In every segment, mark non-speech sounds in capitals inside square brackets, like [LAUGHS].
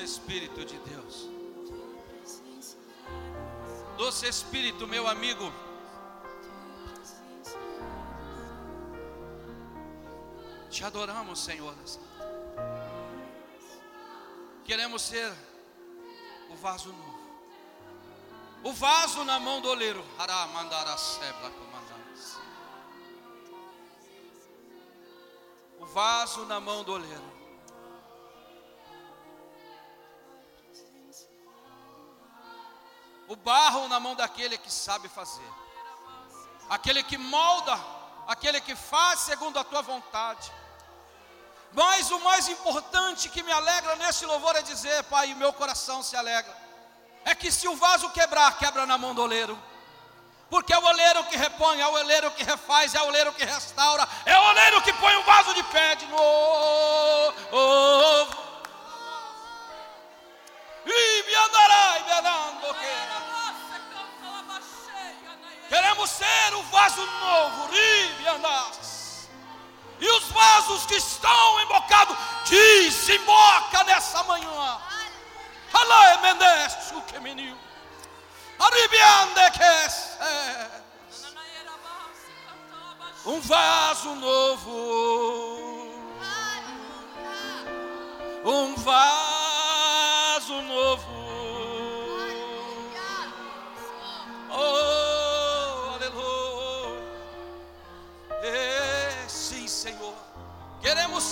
Doce Espírito de Deus. Doce Espírito, meu amigo. Te adoramos, Senhor. Queremos ser o vaso novo. O vaso na mão do oleiro. Hará mandar a sebla. O vaso na mão do oleiro. Na mão daquele que sabe fazer. Aquele que molda, aquele que faz segundo a tua vontade. Mas o mais importante que me alegra nesse louvor é dizer, Pai, meu coração se alegra. É que se o vaso quebrar, quebra na mão do oleiro. Porque é o oleiro que repõe, é o oleiro que refaz, é o oleiro que restaura, é o oleiro que põe o vaso de pé de novo. E andará Queremos ser o vaso novo, ribe andas. E os vasos que estão embocados, desemboca nessa manhã. Alá emeneste o que menino. Aribiande que um vaso novo. Um vaso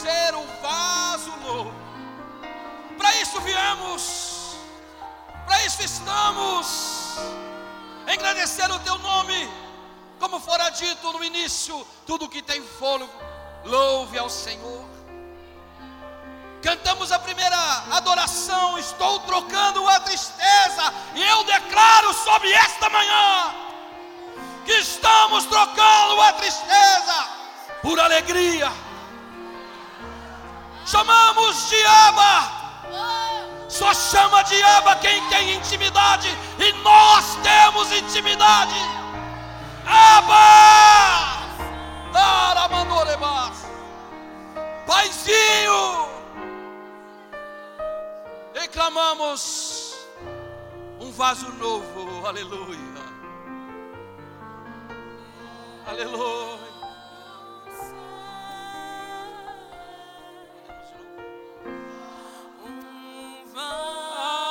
ser vaso novo. Para isso viemos. Para isso estamos. Engrandecer o teu nome. Como fora dito no início, tudo que tem fôlego, louve ao Senhor. Cantamos a primeira adoração, estou trocando a tristeza, e eu declaro sobre esta manhã que estamos trocando a tristeza por alegria chamamos de Aba. Só chama de Aba quem tem intimidade, e nós temos intimidade. Aba! Paizinho! Reclamamos um vaso novo, aleluia. Aleluia. Oh.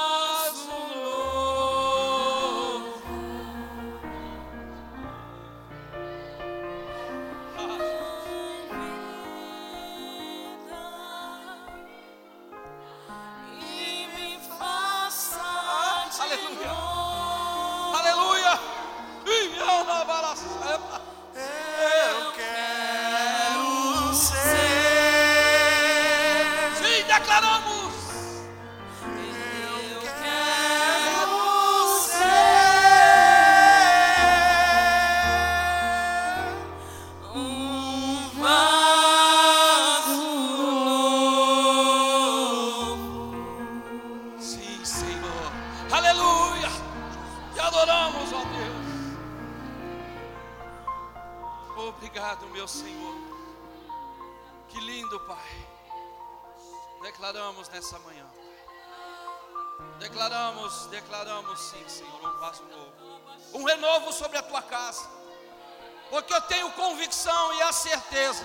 meu Senhor. Que lindo, Pai. Declaramos nessa manhã. Declaramos, declaramos sim, Senhor, um passo novo. Um renovo sobre a tua casa. Porque eu tenho convicção e a certeza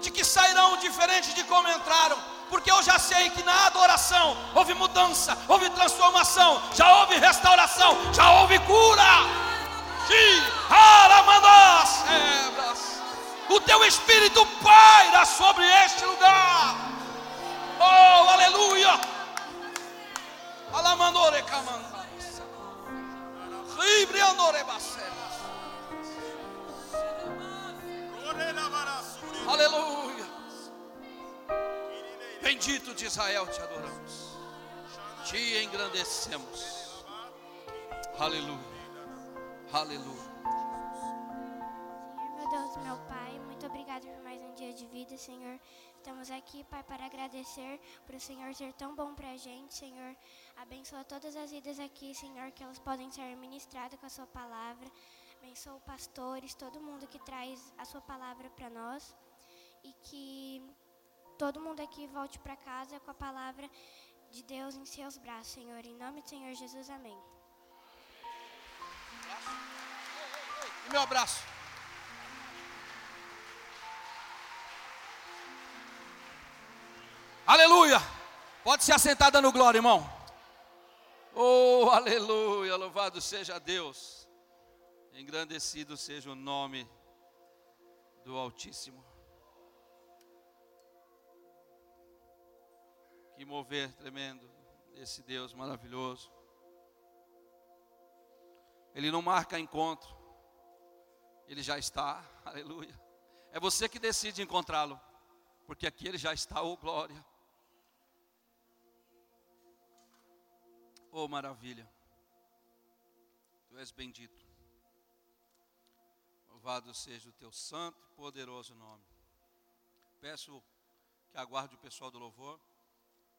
de que sairão diferente de como entraram. Porque eu já sei que na adoração houve mudança, houve transformação, já houve restauração, já houve cura. Sim, aramandás. É, o teu espírito paira sobre este lugar. Oh, aleluia! Alamandore camanda. Ribriandore. Aleluia. Bendito de Israel te adoramos. Te engrandecemos. Aleluia. Aleluia. Por o Senhor ser tão bom para a gente, Senhor. Abençoa todas as vidas aqui, Senhor, que elas podem ser ministradas com a Sua palavra. Abençoa pastores, todo mundo que traz a Sua palavra para nós. E que todo mundo aqui volte para casa com a palavra de Deus em seus braços, Senhor. Em nome do Senhor Jesus, amém. Meu abraço. Aleluia. Pode se assentar dando glória, irmão. Oh, aleluia. Louvado seja Deus. Engrandecido seja o nome do Altíssimo. Que mover tremendo desse Deus maravilhoso. Ele não marca encontro, ele já está, aleluia. É você que decide encontrá-lo, porque aqui ele já está, oh glória. Oh maravilha, Tu és bendito. Louvado seja o teu santo e poderoso nome. Peço que aguarde o pessoal do louvor,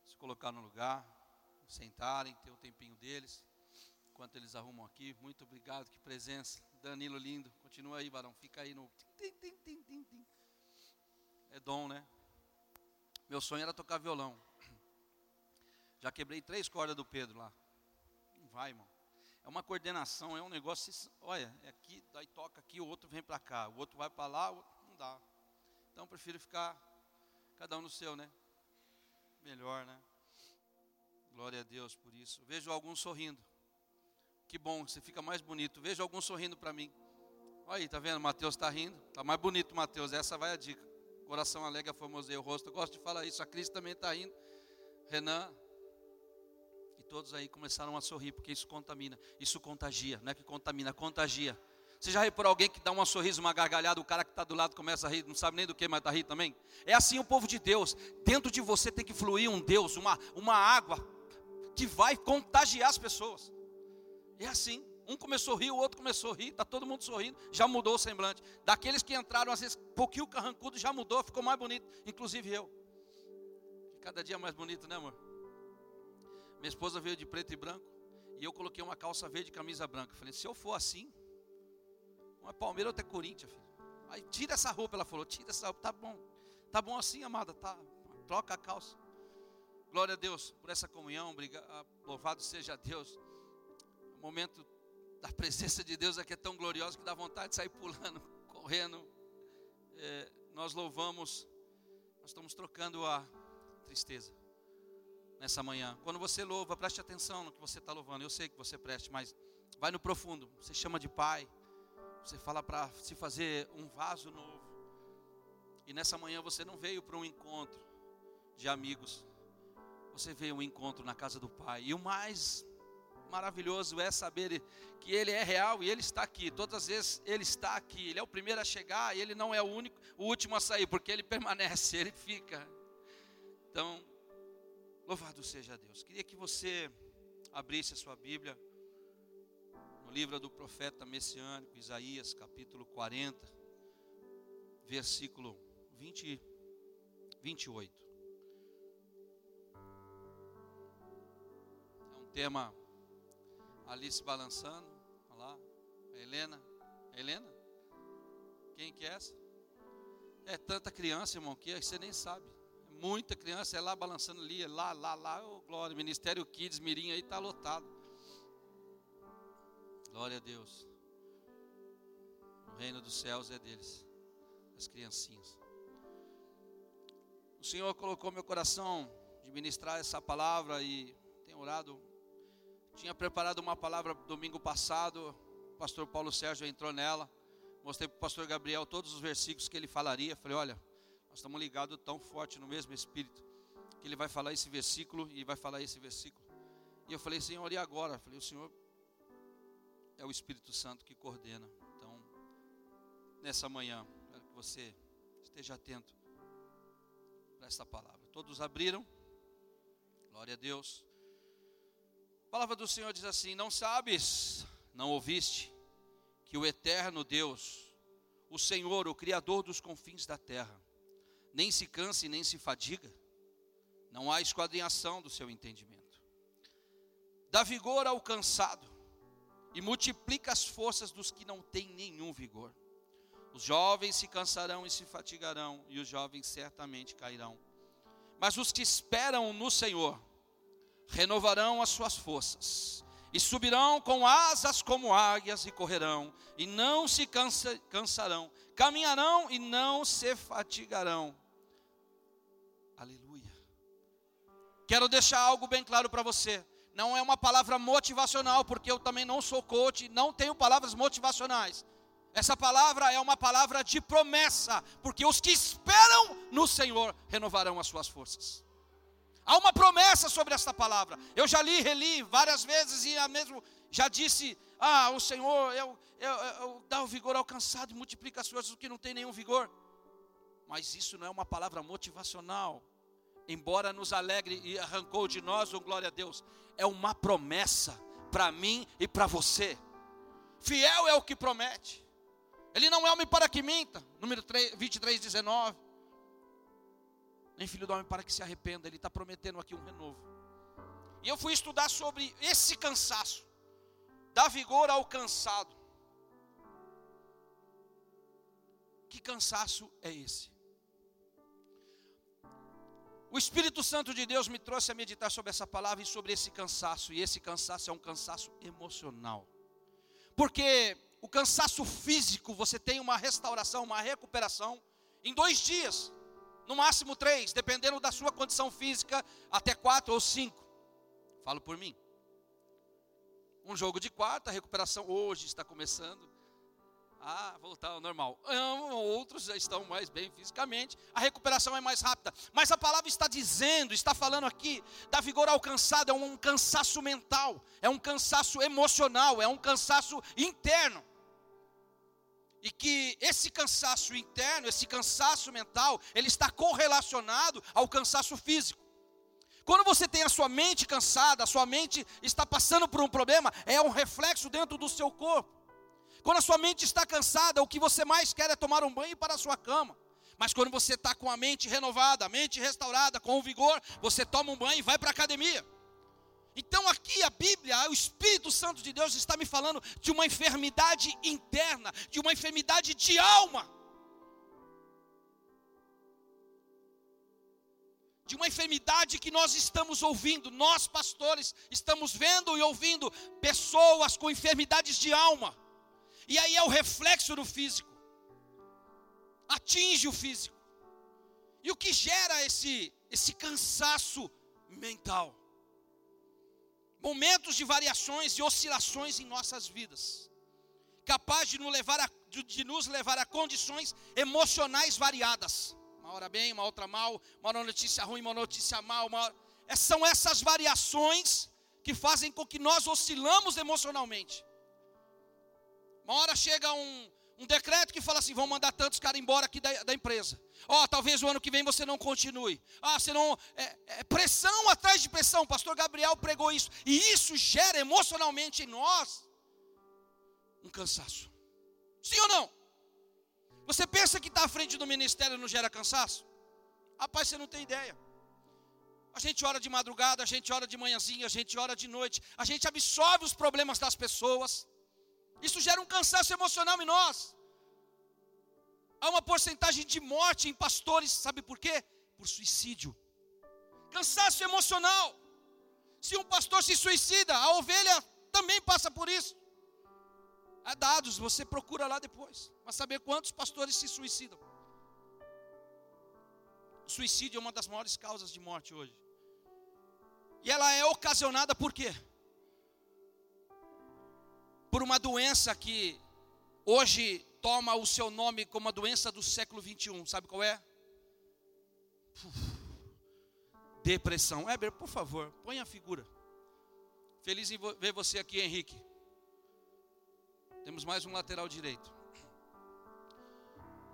se colocar no lugar, sentarem, ter o tempinho deles, enquanto eles arrumam aqui. Muito obrigado, que presença. Danilo lindo, continua aí, varão, fica aí no. É dom, né? Meu sonho era tocar violão. Já quebrei três cordas do Pedro lá. Não vai, irmão. É uma coordenação, é um negócio. Olha, é aqui, daí toca aqui, o outro vem para cá, o outro vai para lá, o outro não dá. Então prefiro ficar cada um no seu, né? Melhor, né? Glória a Deus por isso. Vejo alguns sorrindo. Que bom, você fica mais bonito. Vejo alguns sorrindo para mim. Olha aí, tá vendo? Mateus está rindo. Tá mais bonito, Mateus. Essa vai a dica. Coração alegre, formoseia o rosto. Eu gosto de falar isso. A Cris também está rindo. Renan, todos aí começaram a sorrir, porque isso contamina, isso contagia, não é que contamina, contagia. Você já reparou alguém que dá um sorriso, uma gargalhada, o cara que está do lado começa a rir, não sabe nem do que, mas está rir também? É assim o povo de Deus. Dentro de você tem que fluir um Deus, uma, uma água que vai contagiar as pessoas. É assim. Um começou a rir, o outro começou a rir, está todo mundo sorrindo, já mudou o semblante. Daqueles que entraram, às vezes, pouquinho carrancudo, já mudou, ficou mais bonito, inclusive eu. Cada dia mais bonito, né, amor? Minha esposa veio de preto e branco. E eu coloquei uma calça verde e camisa branca. Falei, se eu for assim, uma Palmeiras ou até Corinthians, filho. Aí tira essa roupa, ela falou, tira essa roupa, tá bom. Tá bom assim, amada, tá. Troca a calça. Glória a Deus por essa comunhão, ah, louvado seja Deus. O momento da presença de Deus aqui é tão glorioso que dá vontade de sair pulando, [LAUGHS] correndo. É, nós louvamos, nós estamos trocando a tristeza nessa manhã. Quando você louva, preste atenção no que você está louvando. Eu sei que você preste, mas vai no profundo. Você chama de Pai. Você fala para se fazer um vaso novo. E nessa manhã você não veio para um encontro de amigos. Você veio um encontro na casa do Pai. E o mais maravilhoso é saber que Ele é real e Ele está aqui. Todas as vezes Ele está aqui. Ele é o primeiro a chegar e Ele não é o único, o último a sair, porque Ele permanece, [LAUGHS] Ele fica. Então, Louvado seja Deus. Queria que você abrisse a sua Bíblia no livro do profeta messiânico Isaías, capítulo 40, versículo 20, 28. É um tema ali se balançando. Olha lá, Helena. Helena? Quem que é essa? É tanta criança, irmão, que você nem sabe muita criança, é lá balançando ali, é lá, lá, lá, oh, glória, Ministério Kids, Mirim aí está lotado. Glória a Deus. O reino dos céus é deles, das criancinhas. O Senhor colocou meu coração de ministrar essa palavra e tenho orado. Tinha preparado uma palavra domingo passado, o pastor Paulo Sérgio entrou nela. Mostrei para o pastor Gabriel todos os versículos que ele falaria. Falei, olha, nós estamos ligados tão forte no mesmo Espírito, que ele vai falar esse versículo e vai falar esse versículo. E eu falei, Senhor, e agora? Eu falei, o Senhor é o Espírito Santo que coordena. Então, nessa manhã, quero que você esteja atento para esta palavra. Todos abriram? Glória a Deus. A palavra do Senhor diz assim: Não sabes, não ouviste, que o eterno Deus, o Senhor, o Criador dos confins da terra, nem se cansa e nem se fadiga, não há esquadrinhação do seu entendimento. Dá vigor ao cansado e multiplica as forças dos que não têm nenhum vigor. Os jovens se cansarão e se fatigarão, e os jovens certamente cairão. Mas os que esperam no Senhor renovarão as suas forças, e subirão com asas como águias e correrão, e não se cansa, cansarão, caminharão e não se fatigarão. Quero deixar algo bem claro para você. Não é uma palavra motivacional, porque eu também não sou coach, não tenho palavras motivacionais. Essa palavra é uma palavra de promessa, porque os que esperam no Senhor renovarão as suas forças. Há uma promessa sobre esta palavra. Eu já li, reli várias vezes e mesmo já disse: Ah, o Senhor eu, eu, eu dá o vigor ao cansado e multiplica as forças do que não tem nenhum vigor. Mas isso não é uma palavra motivacional, embora nos alegre e arrancou de nós, oh glória a Deus, é uma promessa para mim e para você. Fiel é o que promete. Ele não é homem para que minta. Número 3, 23, 19 nem filho do homem para que se arrependa. Ele está prometendo aqui um renovo. E eu fui estudar sobre esse cansaço, dar vigor ao cansado. Que cansaço é esse? O Espírito Santo de Deus me trouxe a meditar sobre essa palavra e sobre esse cansaço, e esse cansaço é um cansaço emocional. Porque o cansaço físico, você tem uma restauração, uma recuperação em dois dias no máximo três, dependendo da sua condição física, até quatro ou cinco. Falo por mim. Um jogo de quarta, a recuperação hoje está começando a voltar ao normal. Outros já estão mais bem fisicamente, a recuperação é mais rápida. Mas a palavra está dizendo, está falando aqui, da vigor alcançada, é um cansaço mental, é um cansaço emocional, é um cansaço interno. E que esse cansaço interno, esse cansaço mental, ele está correlacionado ao cansaço físico. Quando você tem a sua mente cansada, a sua mente está passando por um problema, é um reflexo dentro do seu corpo. Quando a sua mente está cansada, o que você mais quer é tomar um banho e ir para a sua cama. Mas quando você está com a mente renovada, a mente restaurada, com o vigor, você toma um banho e vai para a academia. Então aqui a Bíblia, o Espírito Santo de Deus está me falando de uma enfermidade interna, de uma enfermidade de alma. De uma enfermidade que nós estamos ouvindo, nós pastores estamos vendo e ouvindo pessoas com enfermidades de alma. E aí é o reflexo no físico. Atinge o físico. E o que gera esse esse cansaço mental? momentos de variações e oscilações em nossas vidas, capaz de nos levar a, de nos levar a condições emocionais variadas. Uma hora bem, uma outra mal, uma notícia ruim, uma notícia mal. Uma... É, são essas variações que fazem com que nós oscilamos emocionalmente. Uma hora chega um, um decreto que fala assim: vão mandar tantos caras embora aqui da, da empresa. Ó, oh, talvez o ano que vem você não continue. Ah, você não. É, é pressão atrás de pressão. O pastor Gabriel pregou isso. E isso gera emocionalmente em nós um cansaço. Sim ou não? Você pensa que está à frente do ministério não gera cansaço? Rapaz, você não tem ideia. A gente ora de madrugada, a gente ora de manhãzinha, a gente ora de noite, a gente absorve os problemas das pessoas. Isso gera um cansaço emocional em nós. Há uma porcentagem de morte em pastores, sabe por quê? Por suicídio. Cansaço emocional. Se um pastor se suicida, a ovelha também passa por isso. Há dados, você procura lá depois, para saber quantos pastores se suicidam. O suicídio é uma das maiores causas de morte hoje. E ela é ocasionada por quê? Por uma doença que hoje toma o seu nome como a doença do século 21. Sabe qual é? Depressão. Heber, por favor, põe a figura. Feliz em ver você aqui, Henrique. Temos mais um lateral direito.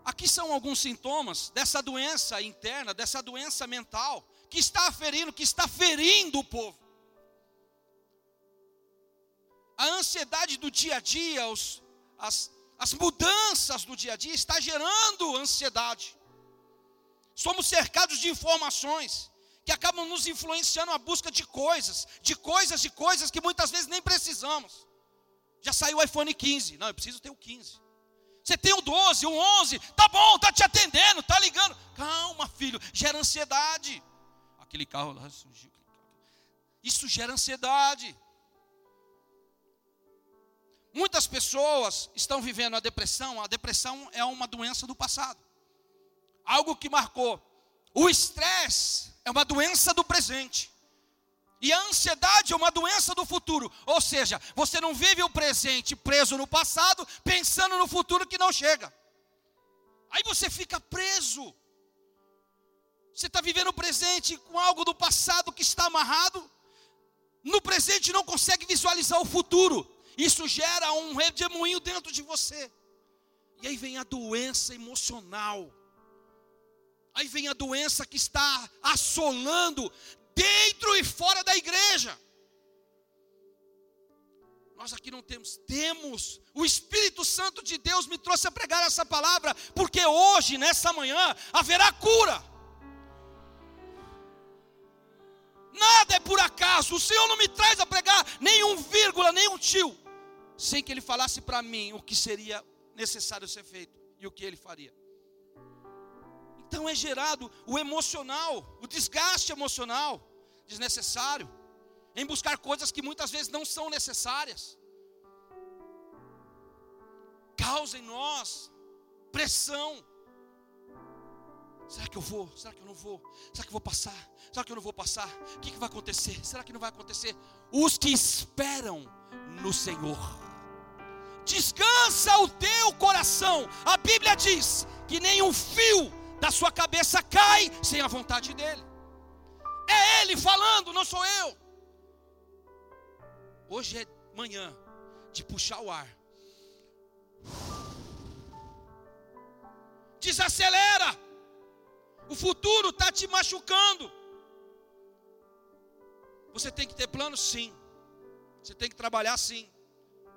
Aqui são alguns sintomas dessa doença interna, dessa doença mental, que está ferindo, que está ferindo o povo a ansiedade do dia a dia, os, as, as mudanças do dia a dia, está gerando ansiedade. Somos cercados de informações que acabam nos influenciando a busca de coisas, de coisas, de coisas que muitas vezes nem precisamos. Já saiu o iPhone 15, não, eu preciso ter o 15. Você tem o 12, o 11, tá bom, tá te atendendo, tá ligando. Calma, filho, gera ansiedade. Aquele carro lá surgiu. Isso gera ansiedade. Muitas pessoas estão vivendo a depressão. A depressão é uma doença do passado, algo que marcou. O estresse é uma doença do presente. E a ansiedade é uma doença do futuro. Ou seja, você não vive o presente preso no passado, pensando no futuro que não chega. Aí você fica preso. Você está vivendo o presente com algo do passado que está amarrado. No presente não consegue visualizar o futuro. Isso gera um redemoinho dentro de você. E aí vem a doença emocional. Aí vem a doença que está assolando dentro e fora da igreja. Nós aqui não temos, temos. O Espírito Santo de Deus me trouxe a pregar essa palavra, porque hoje, nessa manhã, haverá cura. Nada é por acaso. O Senhor não me traz a pregar nenhum vírgula, nenhum tio, sem que Ele falasse para mim o que seria necessário ser feito e o que Ele faria. Então é gerado o emocional, o desgaste emocional desnecessário, em buscar coisas que muitas vezes não são necessárias. Causa em nós pressão. Será que eu vou? Será que eu não vou? Será que eu vou passar? Será que eu não vou passar? O que, que vai acontecer? Será que não vai acontecer? Os que esperam no Senhor. Descansa o teu coração. A Bíblia diz que nenhum fio da sua cabeça cai sem a vontade dEle. É Ele falando, não sou eu. Hoje é manhã de puxar o ar. Desacelera. O futuro está te machucando. Você tem que ter plano, sim. Você tem que trabalhar, sim.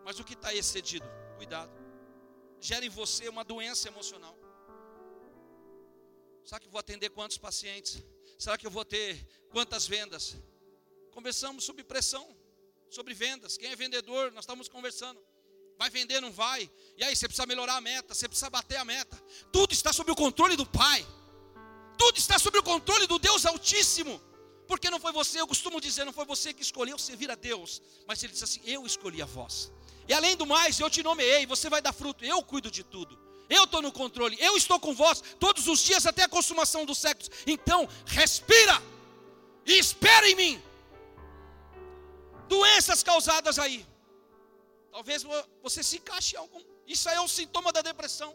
Mas o que está excedido? Cuidado. Gera em você uma doença emocional. Será que vou atender quantos pacientes? Será que eu vou ter quantas vendas? Conversamos sobre pressão, sobre vendas. Quem é vendedor, nós estamos conversando. Vai vender, não vai? E aí, você precisa melhorar a meta, você precisa bater a meta. Tudo está sob o controle do Pai. Tudo está sob o controle do Deus Altíssimo. Porque não foi você, eu costumo dizer, não foi você que escolheu servir a Deus, mas ele disse assim: Eu escolhi a vós. E além do mais, eu te nomeei, você vai dar fruto, eu cuido de tudo. Eu estou no controle, eu estou com vós todos os dias até a consumação dos séculos. Então, respira e espera em mim. Doenças causadas aí. Talvez você se encaixe em algum. Isso aí é um sintoma da depressão.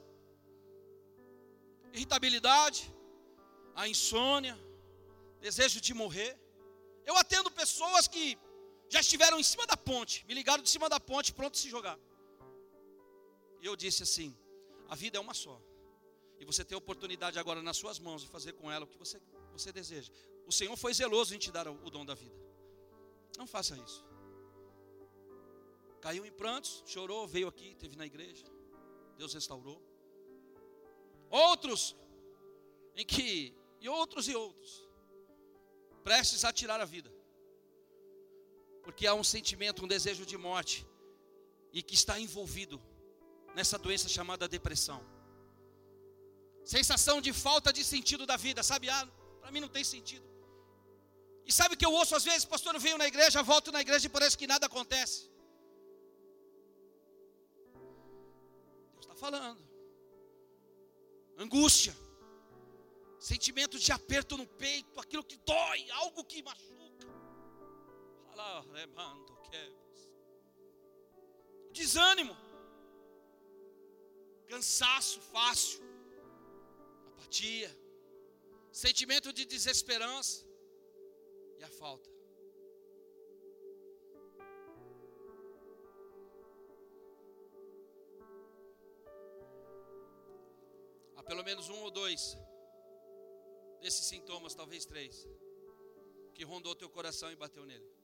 Irritabilidade, a insônia, desejo de morrer. Eu atendo pessoas que já estiveram em cima da ponte, me ligaram de cima da ponte, pronto se jogar. E eu disse assim: a vida é uma só. E você tem a oportunidade agora nas suas mãos de fazer com ela o que você, você deseja. O Senhor foi zeloso em te dar o, o dom da vida. Não faça isso. Caiu em prantos, chorou, veio aqui, teve na igreja. Deus restaurou. Outros em que e outros e outros, prestes a tirar a vida, porque há um sentimento, um desejo de morte, e que está envolvido nessa doença chamada depressão. Sensação de falta de sentido da vida, sabe? Ah, para mim não tem sentido. E sabe que eu ouço às vezes, pastor, eu venho na igreja, volto na igreja e parece que nada acontece. Deus está falando. Angústia sentimento de aperto no peito, aquilo que dói, algo que machuca. Desânimo, cansaço fácil, apatia, sentimento de desesperança. E a falta. Há pelo menos um ou dois desses sintomas, talvez três, que rondou teu coração e bateu nele.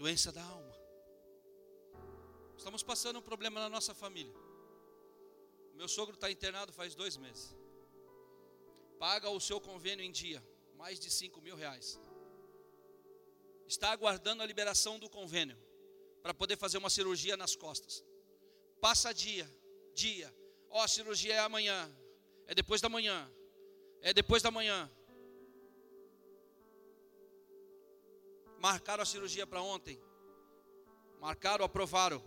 Doença da alma. Estamos passando um problema na nossa família. Meu sogro está internado faz dois meses. Paga o seu convênio em dia, mais de cinco mil reais. Está aguardando a liberação do convênio para poder fazer uma cirurgia nas costas. Passa dia, dia, Ó, oh, a cirurgia é amanhã, é depois da manhã, é depois da manhã. Marcaram a cirurgia para ontem. Marcaram, aprovaram.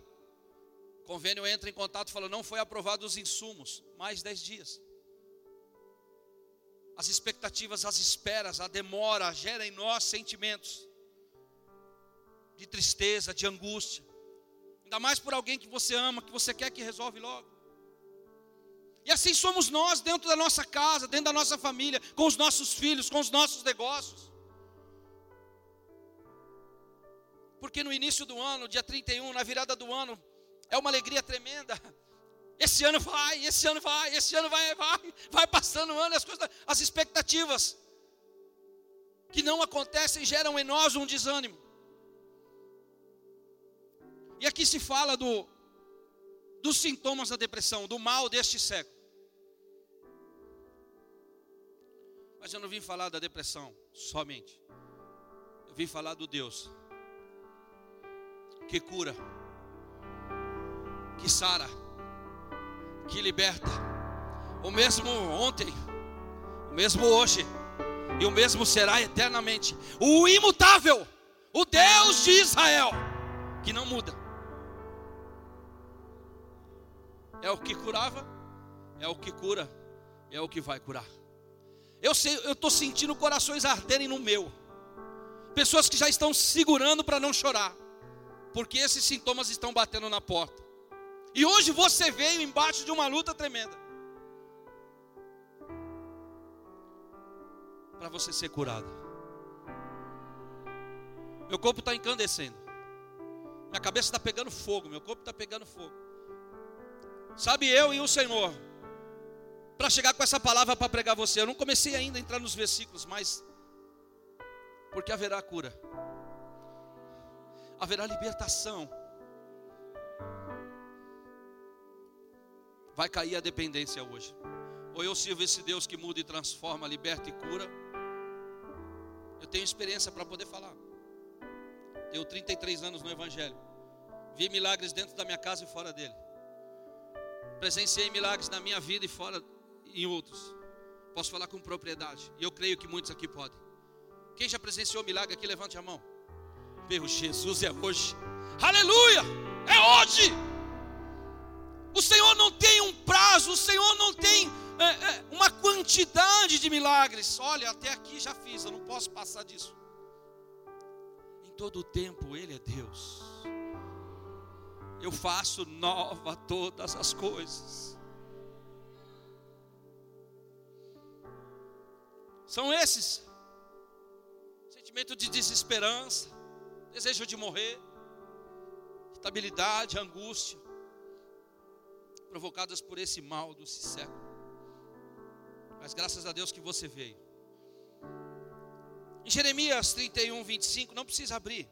O convênio entra em contato e fala: não foi aprovado os insumos. Mais 10 dias. As expectativas, as esperas, a demora gera em nós sentimentos de tristeza, de angústia. Ainda mais por alguém que você ama, que você quer que resolve logo. E assim somos nós dentro da nossa casa, dentro da nossa família, com os nossos filhos, com os nossos negócios. Porque no início do ano, dia 31, na virada do ano, é uma alegria tremenda. Esse ano vai, esse ano vai, esse ano vai, vai, vai passando o ano, as coisas, as expectativas que não acontecem geram em nós um desânimo. E aqui se fala do dos sintomas da depressão, do mal deste século. Mas eu não vim falar da depressão somente. Eu vim falar do Deus que cura, que sara, que liberta. O mesmo ontem, o mesmo hoje e o mesmo será eternamente. O imutável, o Deus de Israel, que não muda. É o que curava, é o que cura, é o que vai curar. Eu sei, eu estou sentindo corações arderem no meu. Pessoas que já estão segurando para não chorar porque esses sintomas estão batendo na porta. E hoje você veio embaixo de uma luta tremenda. Para você ser curado. Meu corpo está encandecendo. Minha cabeça está pegando fogo. Meu corpo está pegando fogo. Sabe eu e o Senhor. Para chegar com essa palavra para pregar você. Eu não comecei ainda a entrar nos versículos, mas. Porque haverá cura haverá libertação. Vai cair a dependência hoje. Ou eu sirvo esse Deus que muda e transforma, liberta e cura. Eu tenho experiência para poder falar. Tenho 33 anos no Evangelho. Vi milagres dentro da minha casa e fora dele. Presenciei milagres na minha vida e fora em outros. Posso falar com propriedade. E eu creio que muitos aqui podem. Quem já presenciou milagre aqui, levante a mão. Meu Jesus é hoje. Aleluia! É hoje. O Senhor não tem um prazo, o Senhor não tem é, é, uma quantidade de milagres. Olha, até aqui já fiz, eu não posso passar disso. Em todo o tempo Ele é Deus. Eu faço nova todas as coisas. São esses sentimento de desesperança, desejo de morrer, estabilidade, angústia, provocadas por esse mal do século. Mas graças a Deus que você veio. Em Jeremias 31, 25, não precisa abrir.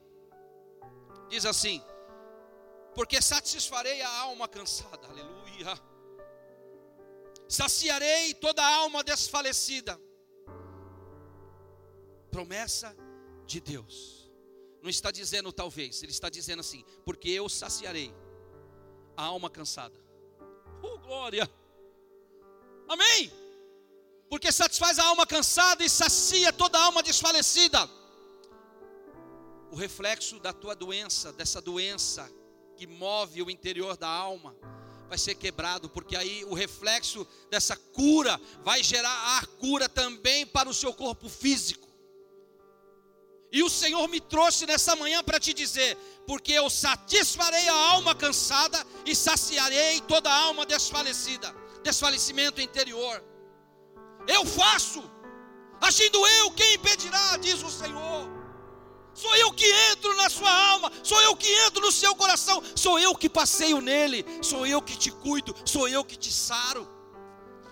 Diz assim: Porque satisfarei a alma cansada, aleluia. Saciarei toda a alma desfalecida. Promessa de Deus. Não está dizendo talvez, ele está dizendo assim: porque eu saciarei a alma cansada. Oh, glória! Amém! Porque satisfaz a alma cansada e sacia toda a alma desfalecida. O reflexo da tua doença, dessa doença que move o interior da alma, vai ser quebrado, porque aí o reflexo dessa cura vai gerar a cura também para o seu corpo físico. E o Senhor me trouxe nessa manhã para te dizer: porque eu satisfarei a alma cansada e saciarei toda a alma desfalecida, desfalecimento interior. Eu faço, agindo eu, quem impedirá, diz o Senhor. Sou eu que entro na sua alma, sou eu que entro no seu coração, sou eu que passeio nele, sou eu que te cuido, sou eu que te saro.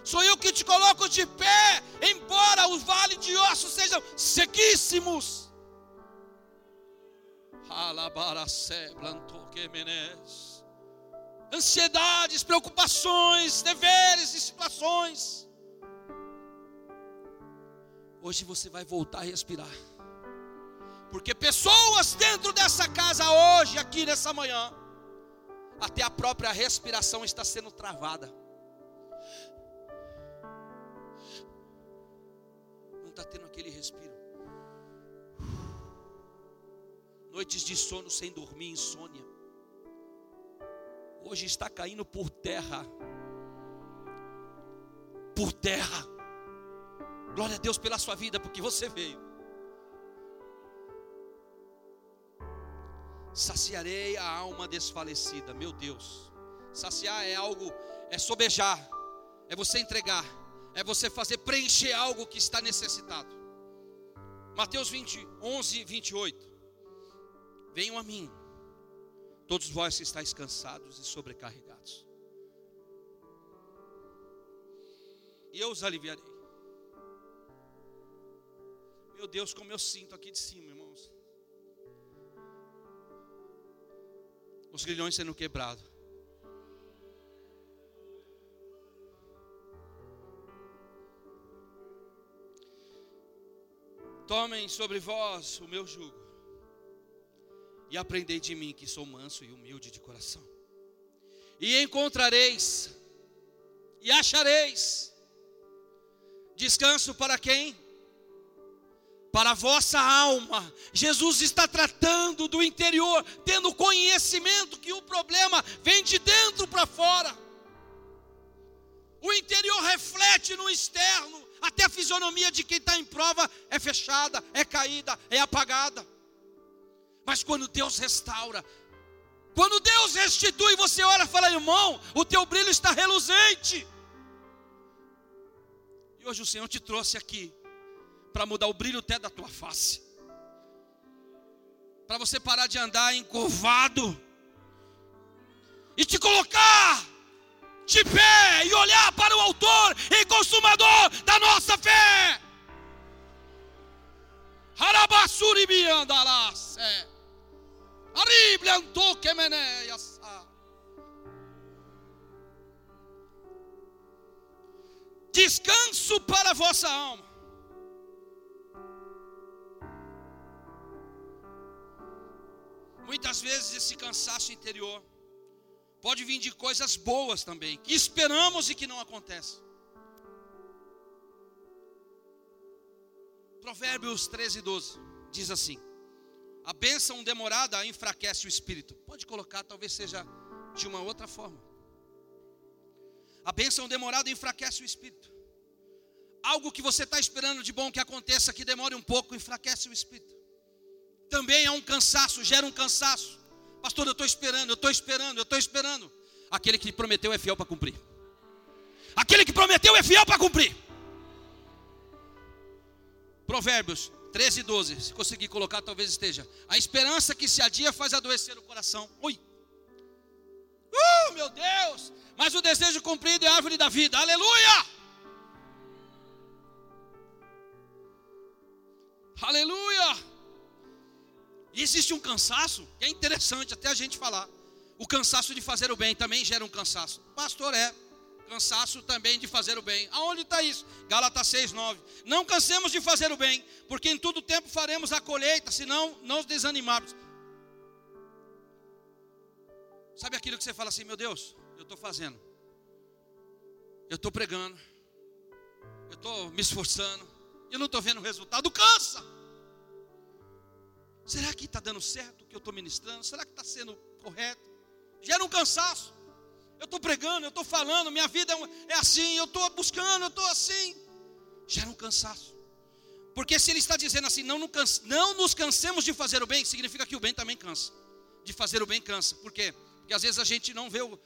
Sou eu que te coloco de pé, embora o vale de ossos sejam sequíssimos. Ansiedades, preocupações, deveres e situações. Hoje você vai voltar a respirar. Porque pessoas dentro dessa casa hoje, aqui nessa manhã, até a própria respiração está sendo travada. Não está tendo aquele respiro. Noites de sono sem dormir, insônia. Hoje está caindo por terra. Por terra. Glória a Deus pela sua vida, porque você veio. Saciarei a alma desfalecida, meu Deus. Saciar é algo, é sobejar, é você entregar, é você fazer preencher algo que está necessitado. Mateus 20, 11, 28. Venham a mim, todos vós que estáis cansados e sobrecarregados, e eu os aliviarei. Meu Deus, como eu sinto aqui de cima, irmãos. Os grilhões sendo quebrados. Tomem sobre vós o meu jugo e aprendei de mim que sou manso e humilde de coração. E encontrareis e achareis descanso para quem? Para a vossa alma. Jesus está tratando do interior, tendo conhecimento que o problema vem de dentro para fora. O interior reflete no externo, até a fisionomia de quem está em prova é fechada, é caída, é apagada. Mas quando Deus restaura, quando Deus restitui, você olha e fala, irmão, o teu brilho está reluzente. E hoje o Senhor te trouxe aqui para mudar o brilho até da tua face. Para você parar de andar encurvado e te colocar de pé e olhar para o autor e consumador da nossa fé. Descanso para a vossa alma. Muitas vezes esse cansaço interior Pode vir de coisas boas também, que esperamos e que não acontecem. Provérbios 13, 12 diz assim: A bênção demorada enfraquece o espírito. Pode colocar, talvez seja de uma outra forma. A bênção demorada enfraquece o espírito. Algo que você está esperando de bom que aconteça, que demore um pouco, enfraquece o espírito. Também é um cansaço, gera um cansaço. Pastor, eu estou esperando, eu estou esperando, eu estou esperando. Aquele que prometeu é fiel para cumprir. Aquele que prometeu é fiel para cumprir. Provérbios 13, 12. Se conseguir colocar, talvez esteja. A esperança que se adia faz adoecer o coração. Ui. Uh, meu Deus! Mas o desejo cumprido é a árvore da vida. Aleluia! Aleluia! E existe um cansaço que é interessante até a gente falar. O cansaço de fazer o bem também gera um cansaço. Pastor, é. Cansaço também de fazer o bem. Aonde está isso? Gálatas 6, 9. Não cansemos de fazer o bem, porque em todo tempo faremos a colheita, senão não desanimamos. Sabe aquilo que você fala assim, meu Deus, eu estou fazendo. Eu estou pregando. Eu estou me esforçando. Eu não estou vendo resultado. Cansa. Será que está dando certo o que eu estou ministrando? Será que está sendo correto? Gera um cansaço. Eu estou pregando, eu estou falando, minha vida é, é assim, eu estou buscando, eu estou assim. Gera um cansaço. Porque se ele está dizendo assim, não, não nos cansemos de fazer o bem, significa que o bem também cansa. De fazer o bem cansa. Por quê? Porque às vezes a gente não vê o,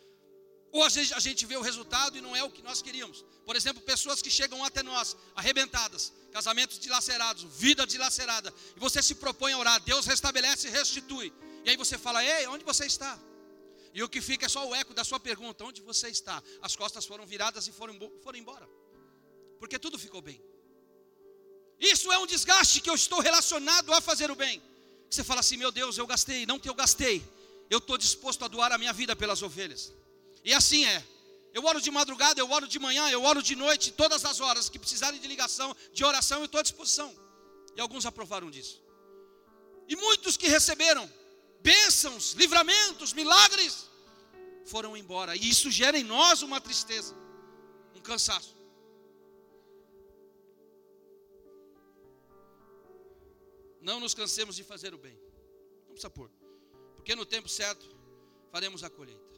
ou às vezes a gente vê o resultado e não é o que nós queríamos. Por exemplo, pessoas que chegam até nós, arrebentadas, casamentos dilacerados, vida dilacerada, e você se propõe a orar, Deus restabelece e restitui. E aí você fala: Ei, onde você está? E o que fica é só o eco da sua pergunta: Onde você está? As costas foram viradas e foram, foram embora, porque tudo ficou bem. Isso é um desgaste que eu estou relacionado a fazer o bem. Você fala assim: Meu Deus, eu gastei, não que eu gastei, eu estou disposto a doar a minha vida pelas ovelhas. E assim é. Eu oro de madrugada, eu oro de manhã, eu oro de noite, todas as horas que precisarem de ligação, de oração, eu estou à disposição. E alguns aprovaram disso. E muitos que receberam bênçãos, livramentos, milagres, foram embora. E isso gera em nós uma tristeza. cansaço. Não nos cansemos de fazer o bem. Não precisa. Porque no tempo certo faremos a colheita.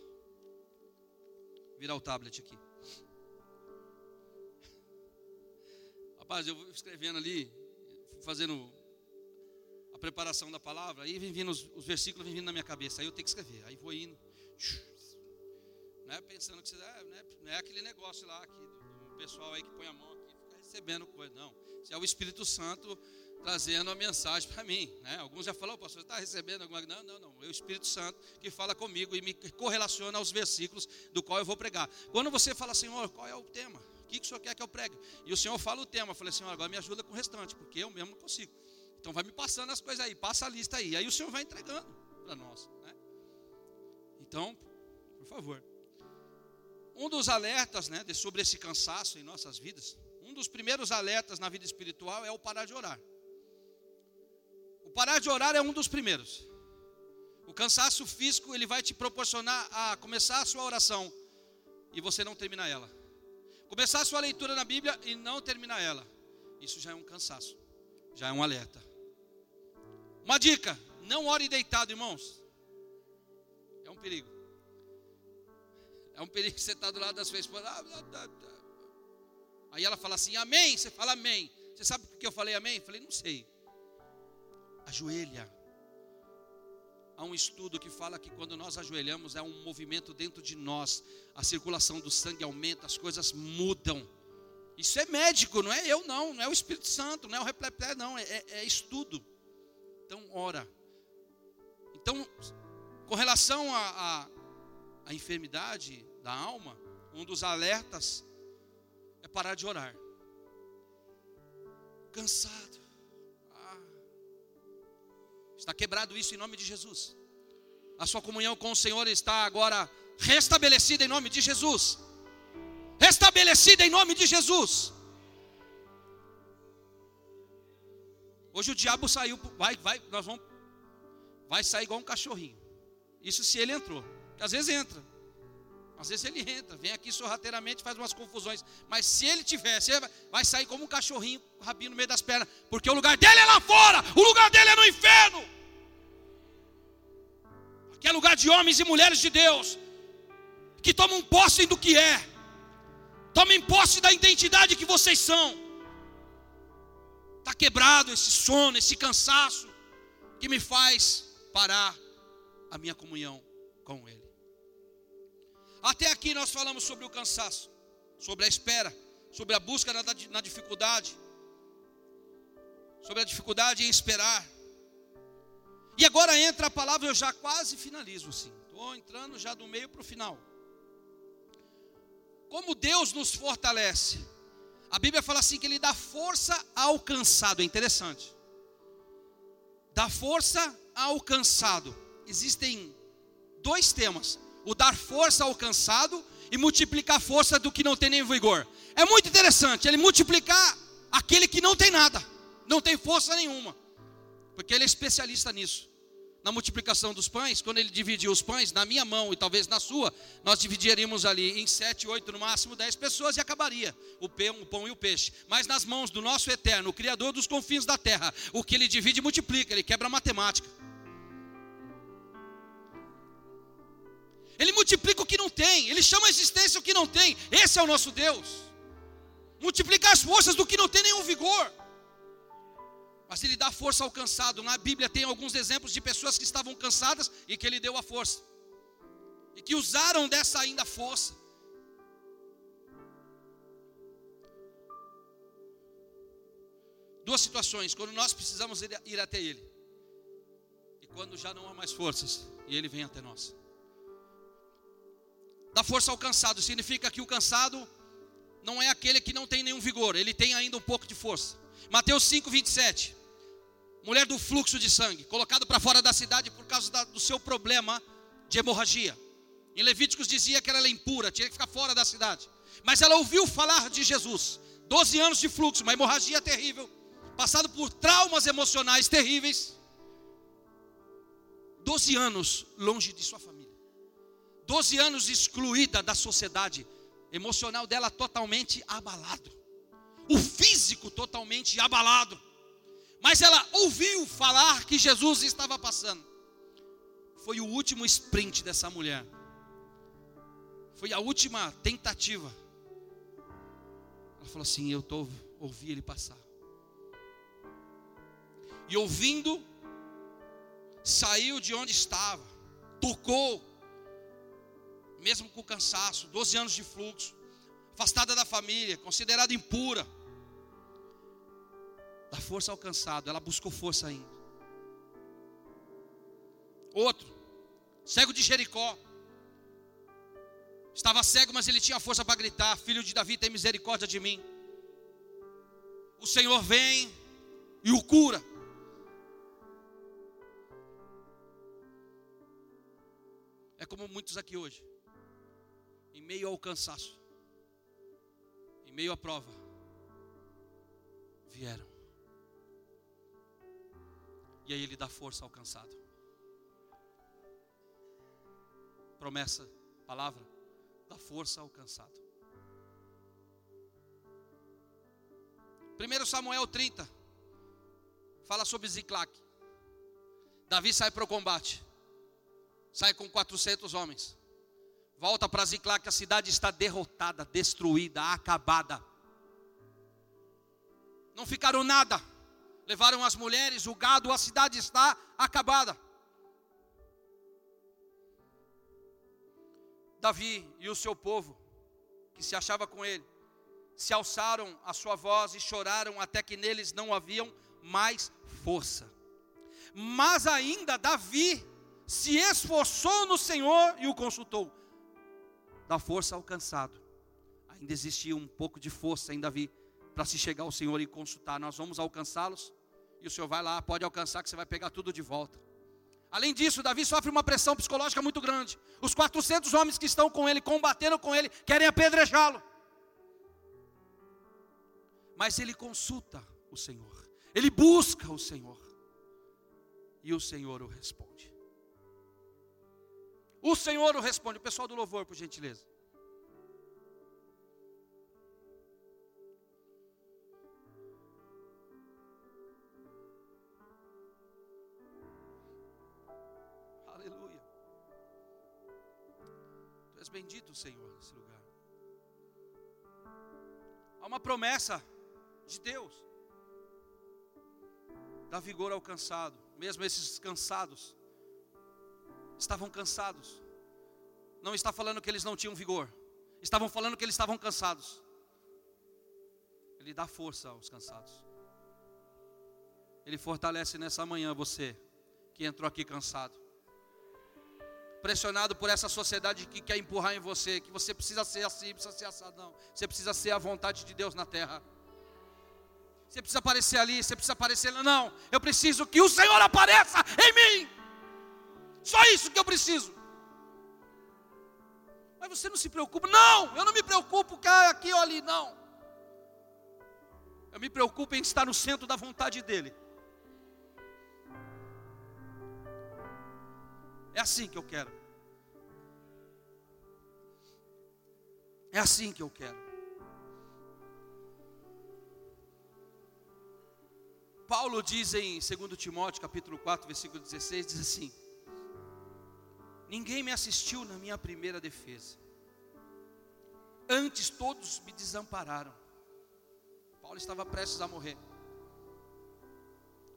Virar o tablet aqui. Rapaz, eu vou escrevendo ali, fazendo a preparação da palavra, aí vem vindo os, os versículos vem vindo na minha cabeça, aí eu tenho que escrever, aí vou indo, né, pensando que é, né, não é aquele negócio lá aqui, do, do pessoal aí que põe a mão aqui fica recebendo coisa, não, isso é o Espírito Santo trazendo a mensagem para mim. Né? Alguns já falaram, pastor, está recebendo alguma coisa? Não, não, não. É o Espírito Santo que fala comigo e me correlaciona aos versículos do qual eu vou pregar. Quando você fala, Senhor, qual é o tema? O que, que o Senhor quer que eu pregue? E o Senhor fala o tema. Eu falei, Senhor, agora me ajuda com o restante, porque eu mesmo não consigo. Então vai me passando as coisas aí, passa a lista aí. Aí o Senhor vai entregando para nós. Né? Então, por favor. Um dos alertas né, sobre esse cansaço em nossas vidas, um dos primeiros alertas na vida espiritual é o parar de orar. O parar de orar é um dos primeiros. O cansaço físico ele vai te proporcionar a começar a sua oração e você não terminar ela. Começar a sua leitura na Bíblia e não terminar ela. Isso já é um cansaço, já é um alerta. Uma dica: não ore deitado, irmãos. É um perigo. É um perigo [LAUGHS] você está do lado da sua esposa. Ah, Aí ela fala assim, amém. Você fala amém. Você sabe por que eu falei amém? Eu falei, não sei. Ajoelha. Há um estudo que fala que quando nós ajoelhamos, é um movimento dentro de nós. A circulação do sangue aumenta, as coisas mudam. Isso é médico, não é eu não, não é o Espírito Santo, não é o repleté, não, é, é, é estudo. Então, ora. Então, com relação à enfermidade da alma, um dos alertas é parar de orar. Cansado. Ah. Está quebrado isso em nome de Jesus. A sua comunhão com o Senhor está agora restabelecida em nome de Jesus. Restabelecida em nome de Jesus. Hoje o diabo saiu, vai, vai, nós vamos, vai sair igual um cachorrinho. Isso se ele entrou, porque às vezes entra, às vezes ele entra, vem aqui sorrateiramente, faz umas confusões. Mas se ele tivesse, ele vai sair como um cachorrinho, rabinho no meio das pernas, porque o lugar dele é lá fora, o lugar dele é no inferno. Aqui é lugar de homens e mulheres de Deus, que tomam posse do que é, tomem posse da identidade que vocês são. Está quebrado esse sono, esse cansaço que me faz parar a minha comunhão com Ele. Até aqui nós falamos sobre o cansaço, sobre a espera, sobre a busca na, na dificuldade, sobre a dificuldade em esperar. E agora entra a palavra, eu já quase finalizo assim. Estou entrando já do meio para o final. Como Deus nos fortalece a Bíblia fala assim que ele dá força ao cansado, é interessante. Dá força ao cansado. Existem dois temas: o dar força ao cansado e multiplicar a força do que não tem nem vigor. É muito interessante ele multiplicar aquele que não tem nada, não tem força nenhuma, porque ele é especialista nisso na multiplicação dos pães, quando ele dividiu os pães, na minha mão e talvez na sua, nós dividiríamos ali em sete, oito, no máximo dez pessoas e acabaria o pão, o pão e o peixe. Mas nas mãos do nosso eterno, o Criador dos confins da terra, o que ele divide multiplica, ele quebra a matemática. Ele multiplica o que não tem, ele chama a existência o que não tem. Esse é o nosso Deus. Multiplicar as forças do que não tem nenhum vigor mas ele dá força ao cansado. Na Bíblia tem alguns exemplos de pessoas que estavam cansadas e que ele deu a força, e que usaram dessa ainda força. Duas situações: quando nós precisamos ir até Ele, e quando já não há mais forças, e Ele vem até nós. Dá força ao cansado significa que o cansado não é aquele que não tem nenhum vigor, ele tem ainda um pouco de força. Mateus 5, 27 mulher do fluxo de sangue, colocado para fora da cidade por causa da, do seu problema de hemorragia. Em Levíticos dizia que ela era impura, tinha que ficar fora da cidade. Mas ela ouviu falar de Jesus. 12 anos de fluxo, uma hemorragia terrível, passado por traumas emocionais terríveis. 12 anos longe de sua família. 12 anos excluída da sociedade emocional dela totalmente abalado, o físico totalmente abalado. Mas ela ouviu falar que Jesus estava passando. Foi o último sprint dessa mulher. Foi a última tentativa. Ela falou assim: Eu tô, ouvi ele passar. E ouvindo, saiu de onde estava, tocou, mesmo com cansaço, 12 anos de fluxo, afastada da família, considerada impura. Da força alcançada, ela buscou força ainda. Outro, cego de Jericó. Estava cego, mas ele tinha força para gritar: Filho de Davi, tem misericórdia de mim. O Senhor vem e o cura. É como muitos aqui hoje, em meio ao cansaço, em meio à prova, vieram. E aí ele dá força ao cansado. Promessa, palavra, dá força ao cansado. 1 Samuel 30 fala sobre Ziclac. Davi sai para o combate sai com 400 homens. Volta para Ziclac, a cidade está derrotada, destruída, acabada. Não ficaram nada. Levaram as mulheres, o gado, a cidade está acabada. Davi e o seu povo, que se achava com ele, se alçaram a sua voz e choraram até que neles não haviam mais força. Mas ainda Davi se esforçou no Senhor e o consultou. Da força ao cansado. Ainda existia um pouco de força em Davi para se chegar ao Senhor e consultar. Nós vamos alcançá-los o Senhor vai lá, pode alcançar que você vai pegar tudo de volta. Além disso, Davi sofre uma pressão psicológica muito grande. Os 400 homens que estão com ele, combatendo com ele, querem apedrejá-lo. Mas ele consulta o Senhor, ele busca o Senhor, e o Senhor o responde. O Senhor o responde. O pessoal do louvor, por gentileza. És bendito, Senhor, nesse lugar. Há uma promessa de Deus. Dá vigor ao cansado, mesmo esses cansados estavam cansados. Não está falando que eles não tinham vigor. Estavam falando que eles estavam cansados. Ele dá força aos cansados. Ele fortalece nessa manhã você que entrou aqui cansado. Pressionado por essa sociedade que quer empurrar em você, que você precisa ser assim, precisa ser assado. Não, você precisa ser a vontade de Deus na terra. Você precisa aparecer ali, você precisa aparecer lá. Não, eu preciso que o Senhor apareça em mim. Só isso que eu preciso. Mas você não se preocupa? Não, eu não me preocupo é aqui ou ali, não. Eu me preocupo em estar no centro da vontade dEle. É assim que eu quero. É assim que eu quero. Paulo diz em 2 Timóteo capítulo 4, versículo 16, diz assim: Ninguém me assistiu na minha primeira defesa. Antes todos me desampararam. Paulo estava prestes a morrer.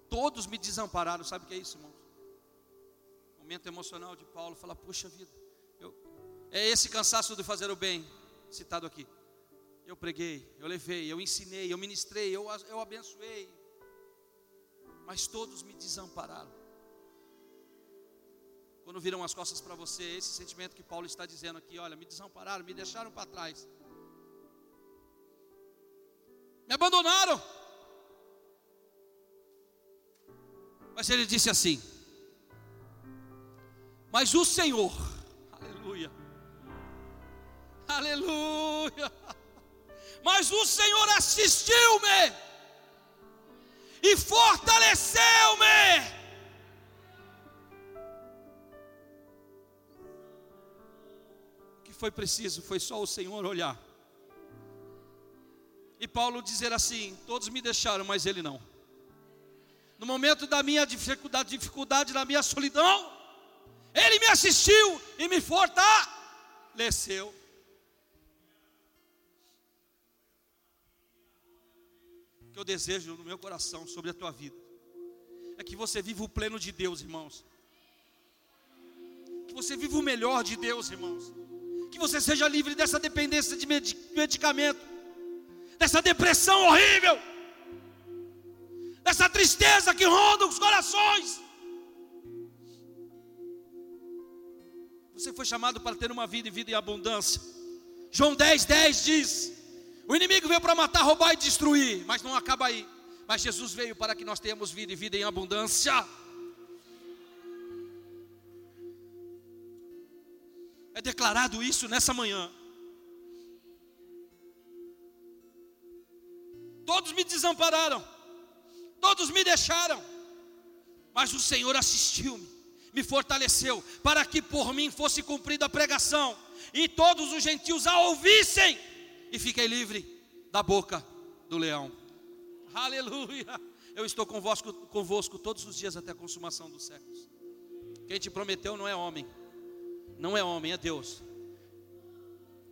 Todos me desampararam. Sabe o que é isso, irmãos? Momento emocional de Paulo. Fala, puxa vida. Eu, é esse cansaço de fazer o bem, citado aqui. Eu preguei, eu levei, eu ensinei, eu ministrei, eu, eu abençoei. Mas todos me desampararam quando viram as costas para você, esse sentimento que Paulo está dizendo aqui, olha, me desampararam, me deixaram para trás. Me abandonaram. Mas ele disse assim: Mas o Senhor, aleluia, aleluia, mas o Senhor assistiu-me e fortaleceu-me foi preciso foi só o Senhor olhar. E Paulo dizer assim: todos me deixaram, mas ele não. No momento da minha dificuldade, dificuldade, da minha solidão, ele me assistiu e me fortaleceu. O que eu desejo no meu coração sobre a tua vida é que você viva o pleno de Deus, irmãos. Que você viva o melhor de Deus, irmãos. Que você seja livre dessa dependência de medicamento dessa depressão horrível, dessa tristeza que ronda os corações. Você foi chamado para ter uma vida e vida em abundância. João 10, 10 diz: O inimigo veio para matar, roubar e destruir, mas não acaba aí. Mas Jesus veio para que nós tenhamos vida e vida em abundância. É declarado isso nessa manhã. Todos me desampararam, todos me deixaram, mas o Senhor assistiu-me, me fortaleceu, para que por mim fosse cumprida a pregação, e todos os gentios a ouvissem, e fiquei livre da boca do leão. Aleluia! Eu estou convosco, convosco todos os dias até a consumação dos séculos. Quem te prometeu não é homem, não é homem, é Deus.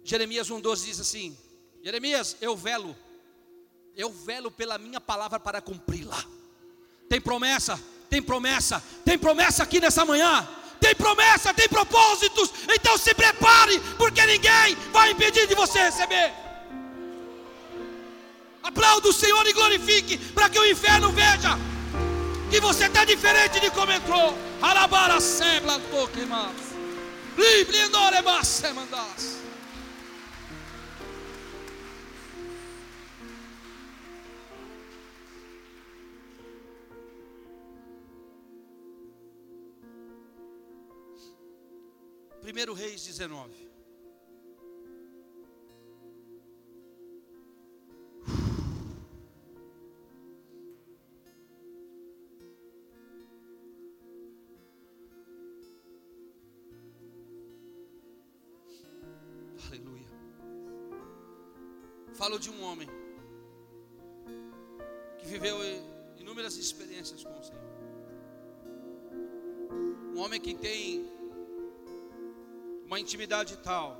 Jeremias 1,12 diz assim: Jeremias, eu velo eu velo pela minha palavra para cumpri-la. Tem promessa, tem promessa, tem promessa aqui nessa manhã. Tem promessa, tem propósitos. Então se prepare, porque ninguém vai impedir de você receber. Aplauda o Senhor e glorifique, para que o inferno veja que você está diferente de como entrou. Alabara sembla toque mais. Libre mandar. 1 Reis 19. Aleluia. Falo de um homem que viveu inúmeras experiências com o Senhor. Um homem que tem uma intimidade tal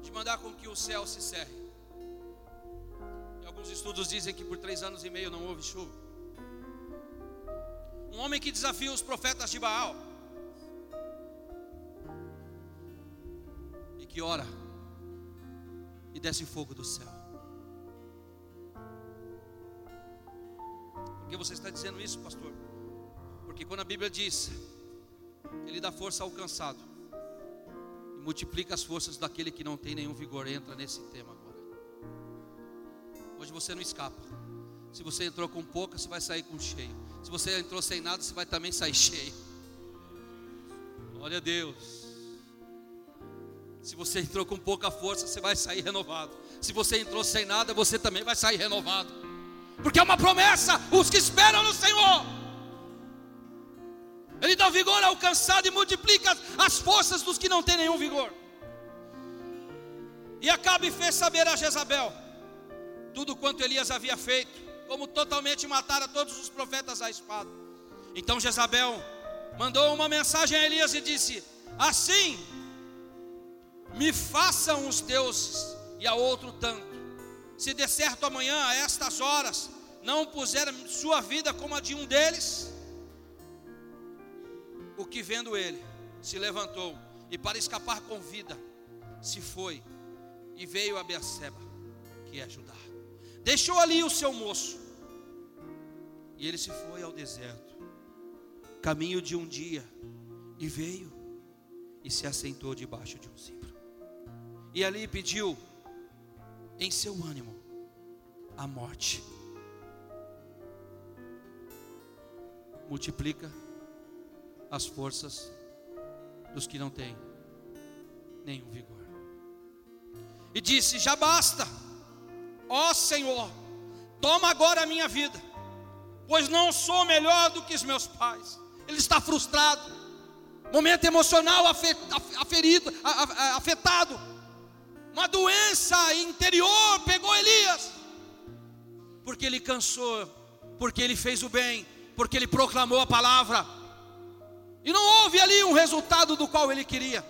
de mandar com que o céu se cerre. E alguns estudos dizem que por três anos e meio não houve chuva. Um homem que desafia os profetas de Baal e que ora e desce fogo do céu. Por que você está dizendo isso, pastor? Porque quando a Bíblia diz, Ele dá força ao cansado multiplica as forças daquele que não tem nenhum vigor. Entra nesse tema agora. Hoje você não escapa. Se você entrou com pouca, você vai sair com cheio. Se você entrou sem nada, você vai também sair [LAUGHS] cheio. Glória a Deus. Se você entrou com pouca força, você vai sair renovado. Se você entrou sem nada, você também vai sair renovado. Porque é uma promessa, os que esperam no Senhor dá vigor ao cansado e multiplica as forças dos que não têm nenhum vigor. E Acabe fez saber a Jezabel tudo quanto Elias havia feito, como totalmente matar a todos os profetas à espada. Então Jezabel mandou uma mensagem a Elias e disse: Assim me façam os deuses e a outro tanto. Se de certo amanhã a estas horas não puser sua vida como a de um deles, o que vendo ele, se levantou e para escapar com vida, se foi e veio a Berseba, que é Judá. Deixou ali o seu moço e ele se foi ao deserto, caminho de um dia, e veio e se assentou debaixo de um cipro. E ali pediu em seu ânimo a morte. Multiplica as forças dos que não têm nenhum vigor. E disse: Já basta, ó Senhor, toma agora a minha vida, pois não sou melhor do que os meus pais. Ele está frustrado, momento emocional aferido, afetado, uma doença interior pegou Elias, porque ele cansou, porque ele fez o bem, porque ele proclamou a palavra, e não houve ali um resultado do qual ele queria.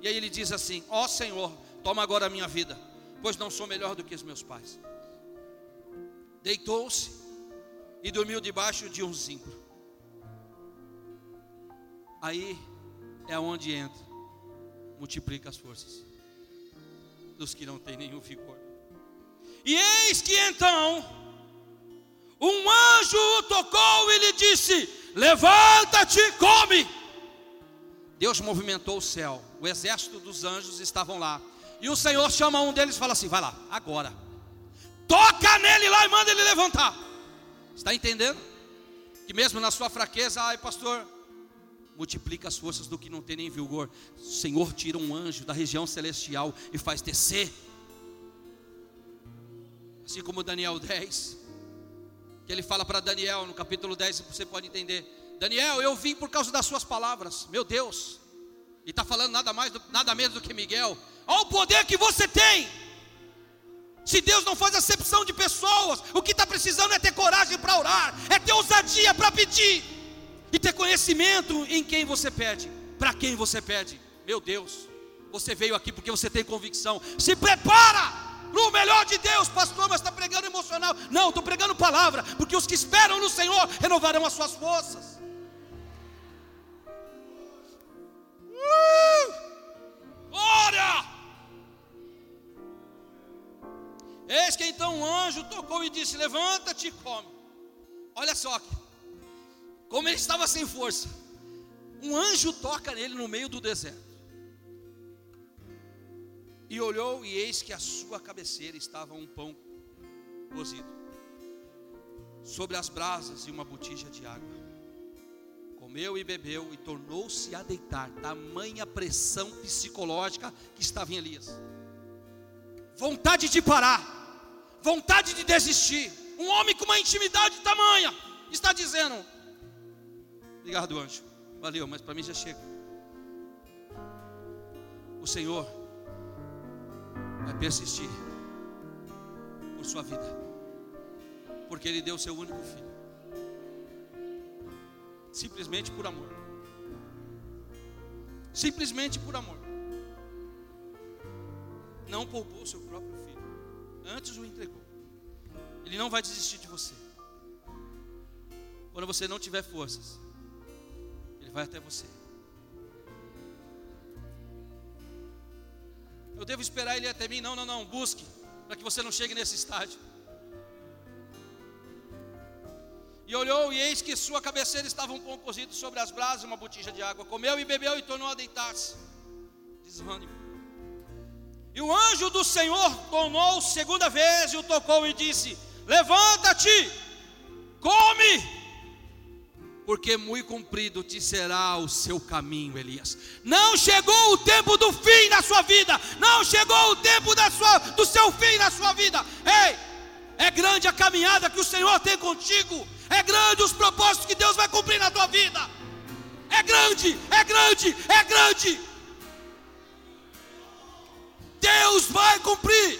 E aí ele diz assim: Ó oh, Senhor, toma agora a minha vida, pois não sou melhor do que os meus pais. Deitou-se e dormiu debaixo de um zimbro. Aí é onde entra, multiplica as forças dos que não têm nenhum vigor. E eis que então um anjo o tocou e lhe disse: Levanta-te, come. Deus movimentou o céu, o exército dos anjos estavam lá. E o Senhor chama um deles e fala assim: Vai lá, agora. Toca nele lá e manda ele levantar. Está entendendo? Que mesmo na sua fraqueza, ai pastor, multiplica as forças do que não tem nem vigor. O Senhor tira um anjo da região celestial e faz descer. Assim como Daniel 10, que ele fala para Daniel no capítulo 10, você pode entender. Daniel, eu vim por causa das suas palavras, meu Deus. E está falando nada mais, nada menos do que Miguel. Olha o poder que você tem. Se Deus não faz acepção de pessoas, o que está precisando é ter coragem para orar, é ter ousadia para pedir e ter conhecimento em quem você pede, para quem você pede. Meu Deus, você veio aqui porque você tem convicção. Se prepara no melhor de Deus, pastor, mas está pregando emocional. Não, estou pregando palavra, porque os que esperam no Senhor renovarão as suas forças. Ora! Eis que então um anjo tocou e disse: Levanta-te e come. Olha só aqui. Como ele estava sem força, um anjo toca nele no meio do deserto. E olhou, e eis que a sua cabeceira estava um pão cozido, sobre as brasas e uma botija de água. Comeu e bebeu e tornou-se a deitar, tamanha pressão psicológica que estava em Elias. Vontade de parar, vontade de desistir. Um homem com uma intimidade tamanha está dizendo: Obrigado, anjo. Valeu, mas para mim já chega. O Senhor vai persistir por sua vida, porque Ele deu o seu único filho, simplesmente por amor. Simplesmente por amor. Não poupou seu próprio filho, antes o entregou. Ele não vai desistir de você. Quando você não tiver forças, ele vai até você. Eu devo esperar ele até mim? Não, não, não. Busque, para que você não chegue nesse estágio. E olhou, e eis que sua cabeceira estava um pão cozido sobre as brasas uma botija de água. Comeu e bebeu e tornou a deitar-se. Desânimo. E o anjo do Senhor tornou segunda vez e o tocou e disse: Levanta-te, come porque muito comprido te será o seu caminho, Elias. Não chegou o tempo do fim na sua vida, não chegou o tempo da sua, do seu fim na sua vida. É grande a caminhada que o Senhor tem contigo, é grande os propósitos que Deus vai cumprir na tua vida. É grande, é grande, é grande. Deus vai cumprir.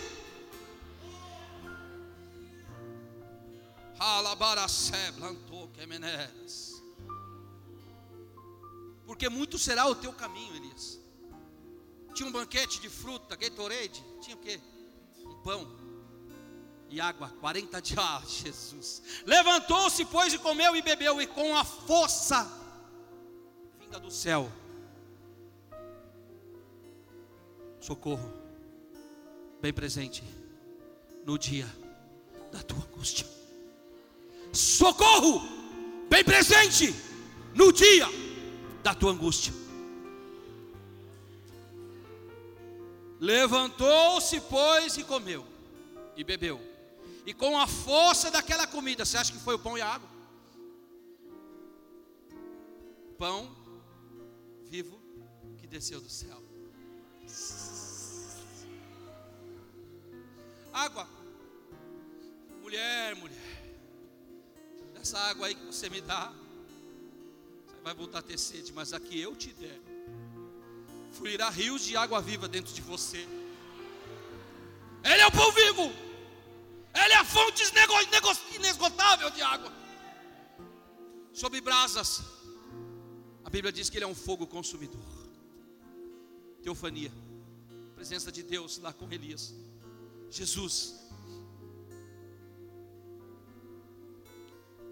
Porque muito será o teu caminho, Elias. Tinha um banquete de fruta, Gatorade, tinha o quê? Um pão e água, 40 dias, ah, Jesus. Levantou-se, pois, e comeu e bebeu, e com a força vinda do céu, socorro, bem presente, no dia da tua angústia. Socorro, bem presente, no dia da tua angústia. Levantou-se, pois, e comeu, e bebeu. E com a força daquela comida, você acha que foi o pão e a água? Pão vivo que desceu do céu. Água. Mulher, mulher. Essa água aí que você me dá, vai voltar a ter sede, mas a que eu te der, fluirá rios de água viva dentro de você. Ele é o pão vivo, Ele é a fonte inesgotável de água. Sobre brasas, a Bíblia diz que Ele é um fogo consumidor. Teofania, presença de Deus lá com Elias. Jesus.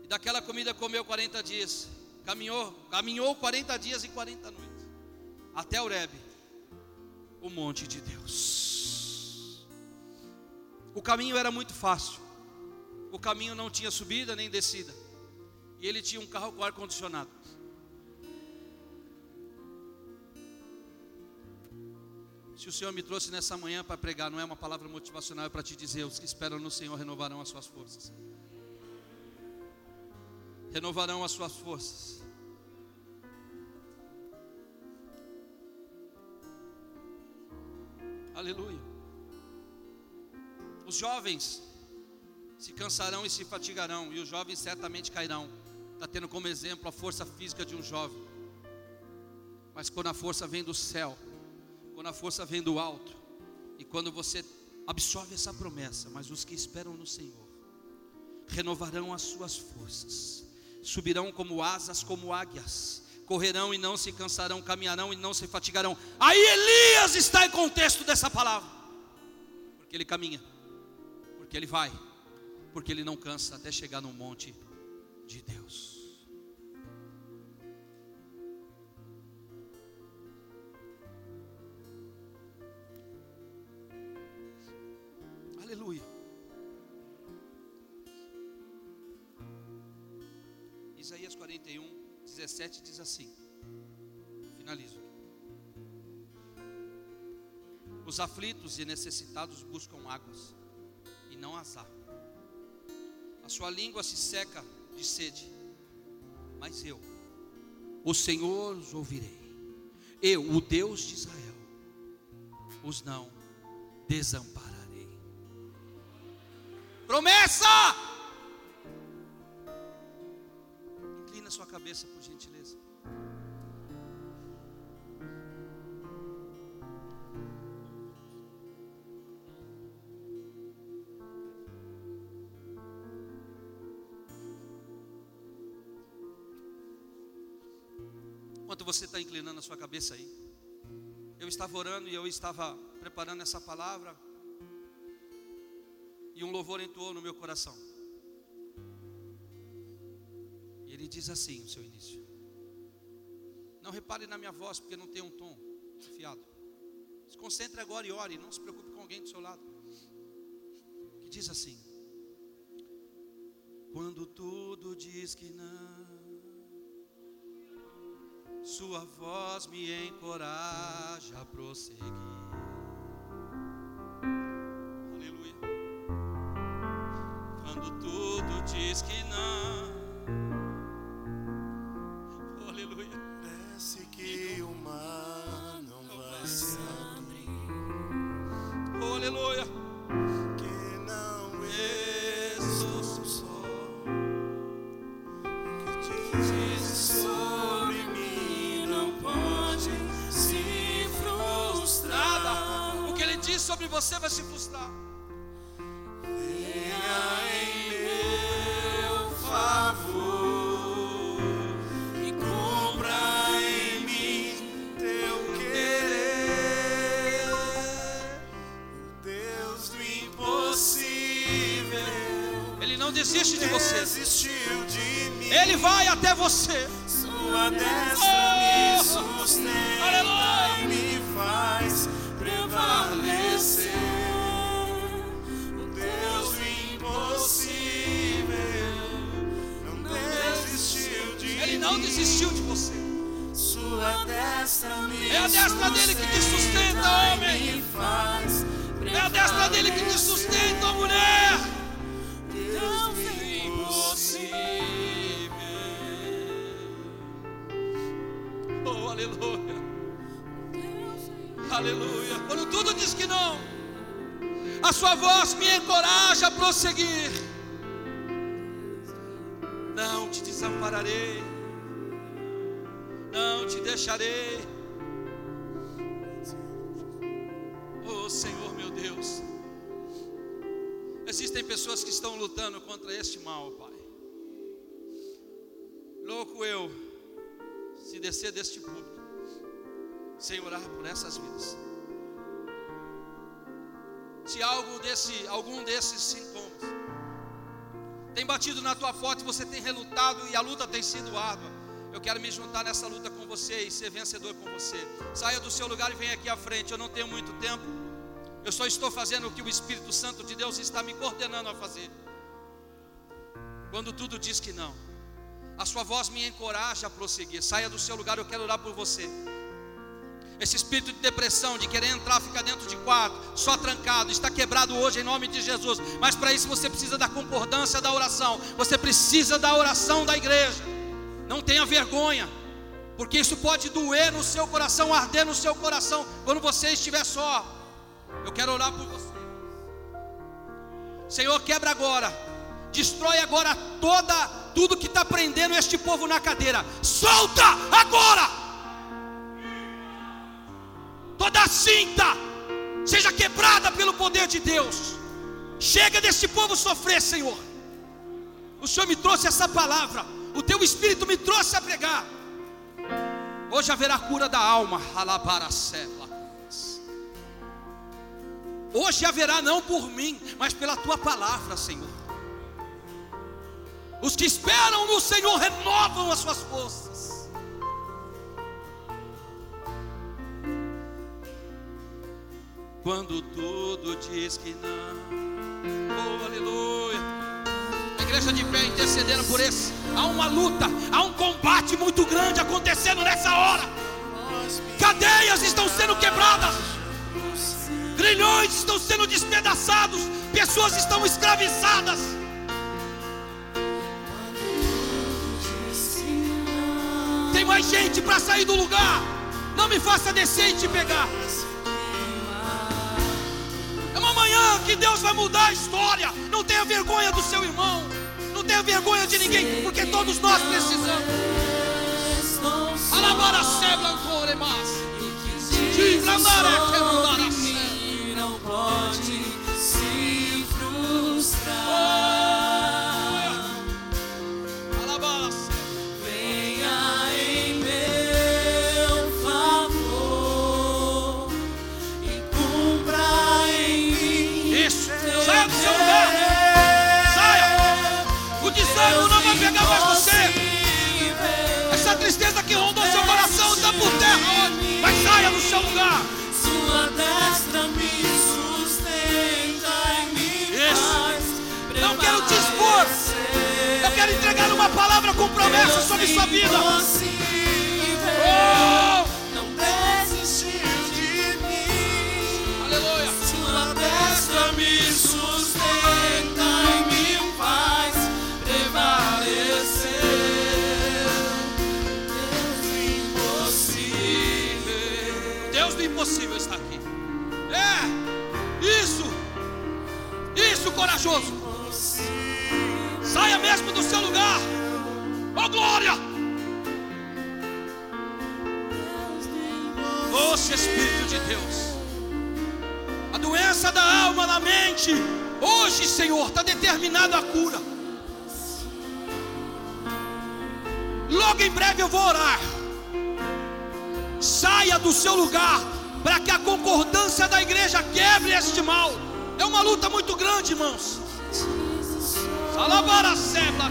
E daquela comida comeu 40 dias. Caminhou, caminhou 40 dias e 40 noites. Até Oreb, o monte de Deus. O caminho era muito fácil. O caminho não tinha subida nem descida. E ele tinha um carro com ar condicionado. Se o Senhor me trouxe nessa manhã para pregar, não é uma palavra motivacional, é para te dizer: os que esperam no Senhor renovarão as suas forças. Renovarão as suas forças. Aleluia. Os jovens se cansarão e se fatigarão, e os jovens certamente cairão. Está tendo como exemplo a força física de um jovem. Mas quando a força vem do céu, quando a força vem do alto, e quando você absorve essa promessa, mas os que esperam no Senhor renovarão as suas forças, subirão como asas, como águias, correrão e não se cansarão, caminharão e não se fatigarão. Aí Elias está em contexto dessa palavra, porque ele caminha, porque ele vai, porque ele não cansa até chegar no monte de Deus. Aleluia. Isaías 41, 17 diz assim. Finalizo. Os aflitos e necessitados buscam águas não há. A sua língua se seca de sede, mas eu, o Senhor, os ouvirei. Eu, o Deus de Israel, os não desampararei. Promessa! Inclina sua cabeça, por gentileza. Você está inclinando a sua cabeça aí, eu estava orando e eu estava preparando essa palavra e um louvor entrou no meu coração. E ele diz assim: o seu início. Não repare na minha voz, porque não tem um tom afiado. Se concentre agora e ore, não se preocupe com alguém do seu lado. Que diz assim: Quando tudo diz que não, Sua voz me encoraja a prosseguir. diz que não. Você vai se frustrar. Não te desampararei. não te deixarei. Oh Senhor meu Deus, existem pessoas que estão lutando contra este mal, Pai. Louco eu, se descer deste público, sem orar por essas vidas. Se algo desse, algum desses sintomas tem batido na tua e você tem relutado e a luta tem sido árdua, eu quero me juntar nessa luta com você e ser vencedor com você. Saia do seu lugar e venha aqui à frente. Eu não tenho muito tempo. Eu só estou fazendo o que o Espírito Santo de Deus está me coordenando a fazer. Quando tudo diz que não, a sua voz me encoraja a prosseguir. Saia do seu lugar, eu quero orar por você. Esse espírito de depressão, de querer entrar, ficar dentro de quarto, só trancado, está quebrado hoje em nome de Jesus. Mas para isso você precisa da concordância da oração. Você precisa da oração da igreja. Não tenha vergonha, porque isso pode doer no seu coração, arder no seu coração quando você estiver só. Eu quero orar por você. Senhor, quebra agora. Destrói agora toda tudo que está prendendo este povo na cadeira. Solta agora! Toda cinta seja quebrada pelo poder de Deus. Chega desse povo sofrer, Senhor. O Senhor me trouxe essa palavra, o teu Espírito me trouxe a pregar. Hoje haverá cura da alma, Hoje haverá não por mim, mas pela tua palavra, Senhor. Os que esperam no Senhor renovam as suas forças. Quando tudo diz que não. Oh, aleluia. A igreja de pé intercedendo por esse. Há uma luta, há um combate muito grande acontecendo nessa hora. Cadeias estão sendo quebradas. Grilhões estão sendo despedaçados. Pessoas estão escravizadas. Tem mais gente para sair do lugar. Não me faça descer e te pegar. Que Deus vai mudar a história. Não tenha vergonha do seu irmão. Não tenha vergonha de ninguém, porque todos nós precisamos. Alabara sebla coremas. Não pode se frustrar. Eu quero entregar uma palavra com promessa sobre sua vida. Oh! Não desistir de mim. Aleluia. Sua destra me sustenta e me faz prevalecer. impossível está aqui. É, isso, isso, corajoso. Saia mesmo do seu lugar. Oh glória! Doce Espírito de Deus. A doença da alma, da mente. Hoje, Senhor, está determinado a cura. Logo em breve eu vou orar. Saia do seu lugar para que a concordância da igreja quebre este mal. É uma luta muito grande, irmãos. Salabara sebla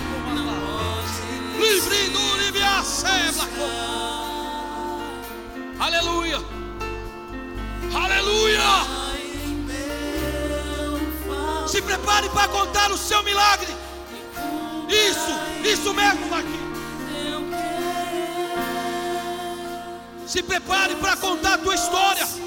Livre do livia sebla Aleluia. Aleluia. Se prepare para contar o seu milagre. Isso, isso mesmo daqui. Se prepare para contar a tua história.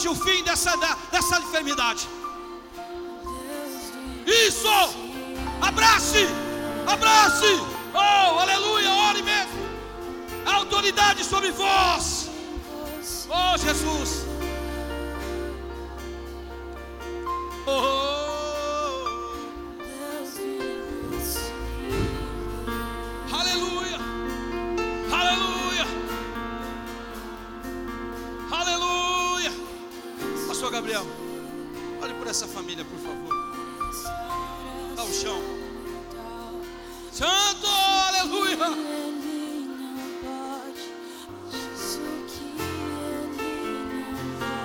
hoje o fim dessa, dessa enfermidade. Isso! Abrace! Abrace! Oh, aleluia! Ore mesmo! Autoridade sobre vós. Oh, Jesus! Oh, Olhe por essa família, por favor. Dá o chão. Santo, aleluia!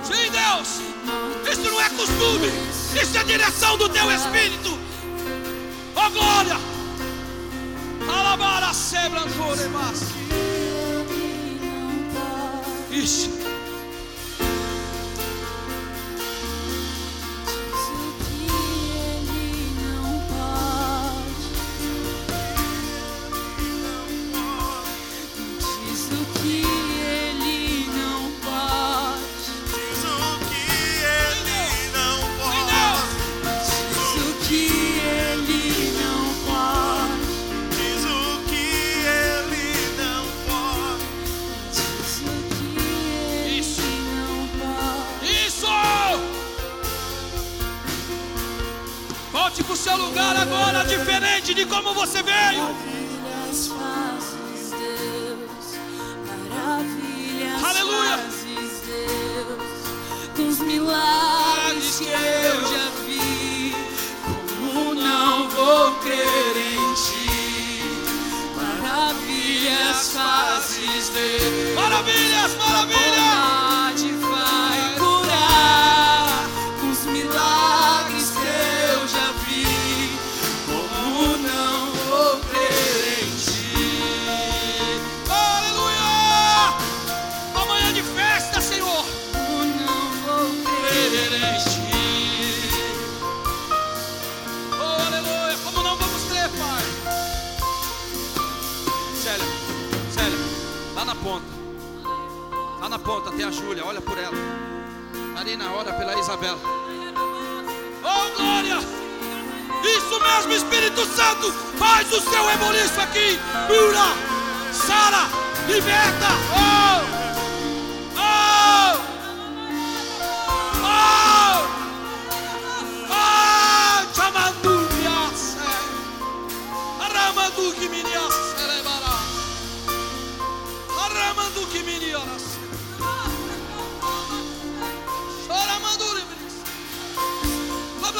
Sim, Deus! Isso não é costume, isso é direção do teu espírito. Oh glória! Alabara sebrancore mas. Ixi. seu lugar agora, diferente de como você veio. Maravilhas fazes, Deus. Maravilhas Aleluia. fazes, Deus. Com os milagres que eu já vi. Como não vou crer em ti? Maravilhas fazes, Deus. Maravilhas, maravilhas. Ponta tem a Júlia, olha por ela. Marina, ora pela Isabela. Oh, glória! Isso mesmo, Espírito Santo, faz o seu reboliço aqui. Cura, sara, liberta. Oh!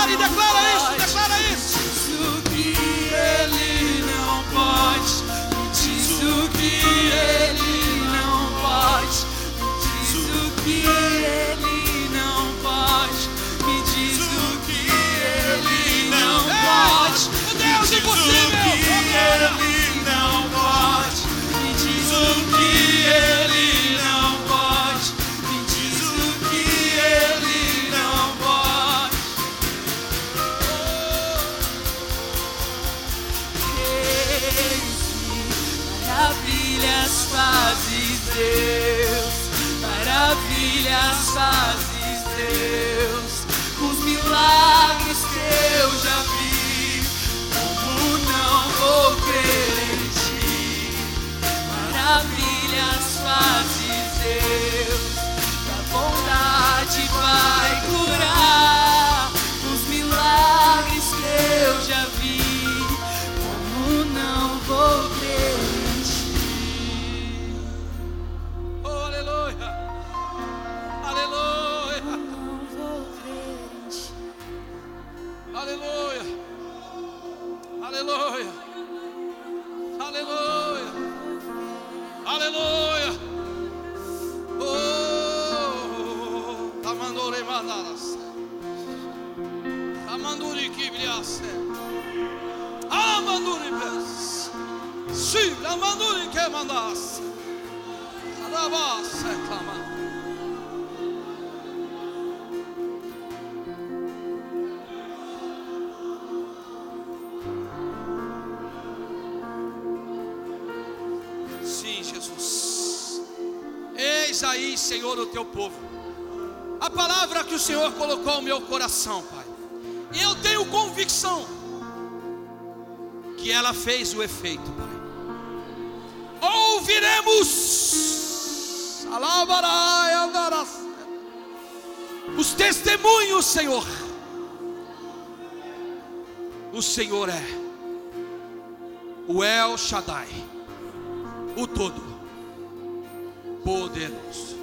declara, e Aleluia. Aleluia. Oh, amandore mandalas. Amanduri kibliase. Amanduri bes. Syv, amanduri kemandas. Rabas, klamas. Senhor, o teu povo. A palavra que o Senhor colocou no meu coração, Pai. E eu tenho convicção que ela fez o efeito, Pai. Ouviremos os testemunhos, Senhor. O Senhor é o El Shaddai, o Todo Poderoso.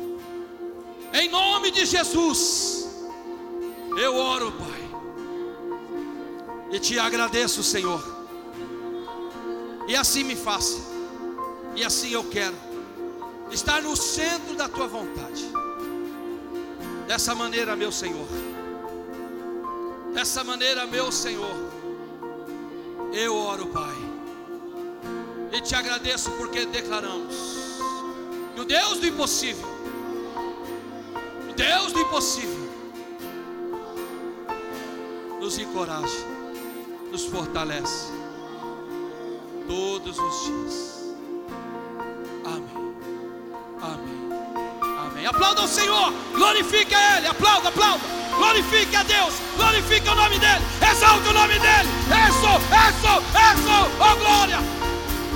Em nome de Jesus, eu oro, Pai, e te agradeço, Senhor. E assim me faça, e assim eu quero estar no centro da tua vontade. Dessa maneira, meu Senhor, dessa maneira, meu Senhor, eu oro, Pai, e te agradeço porque declaramos que o Deus do impossível, Deus do impossível, nos encoraja, nos fortalece todos os dias. Amém. Amém. Amém. Aplauda o Senhor, glorifique a Ele, aplauda, aplauda, glorifique a Deus, glorifique o nome dEle, exalte o nome dEle, isso, isso, isso, oh glória,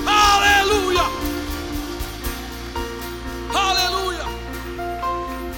aleluia.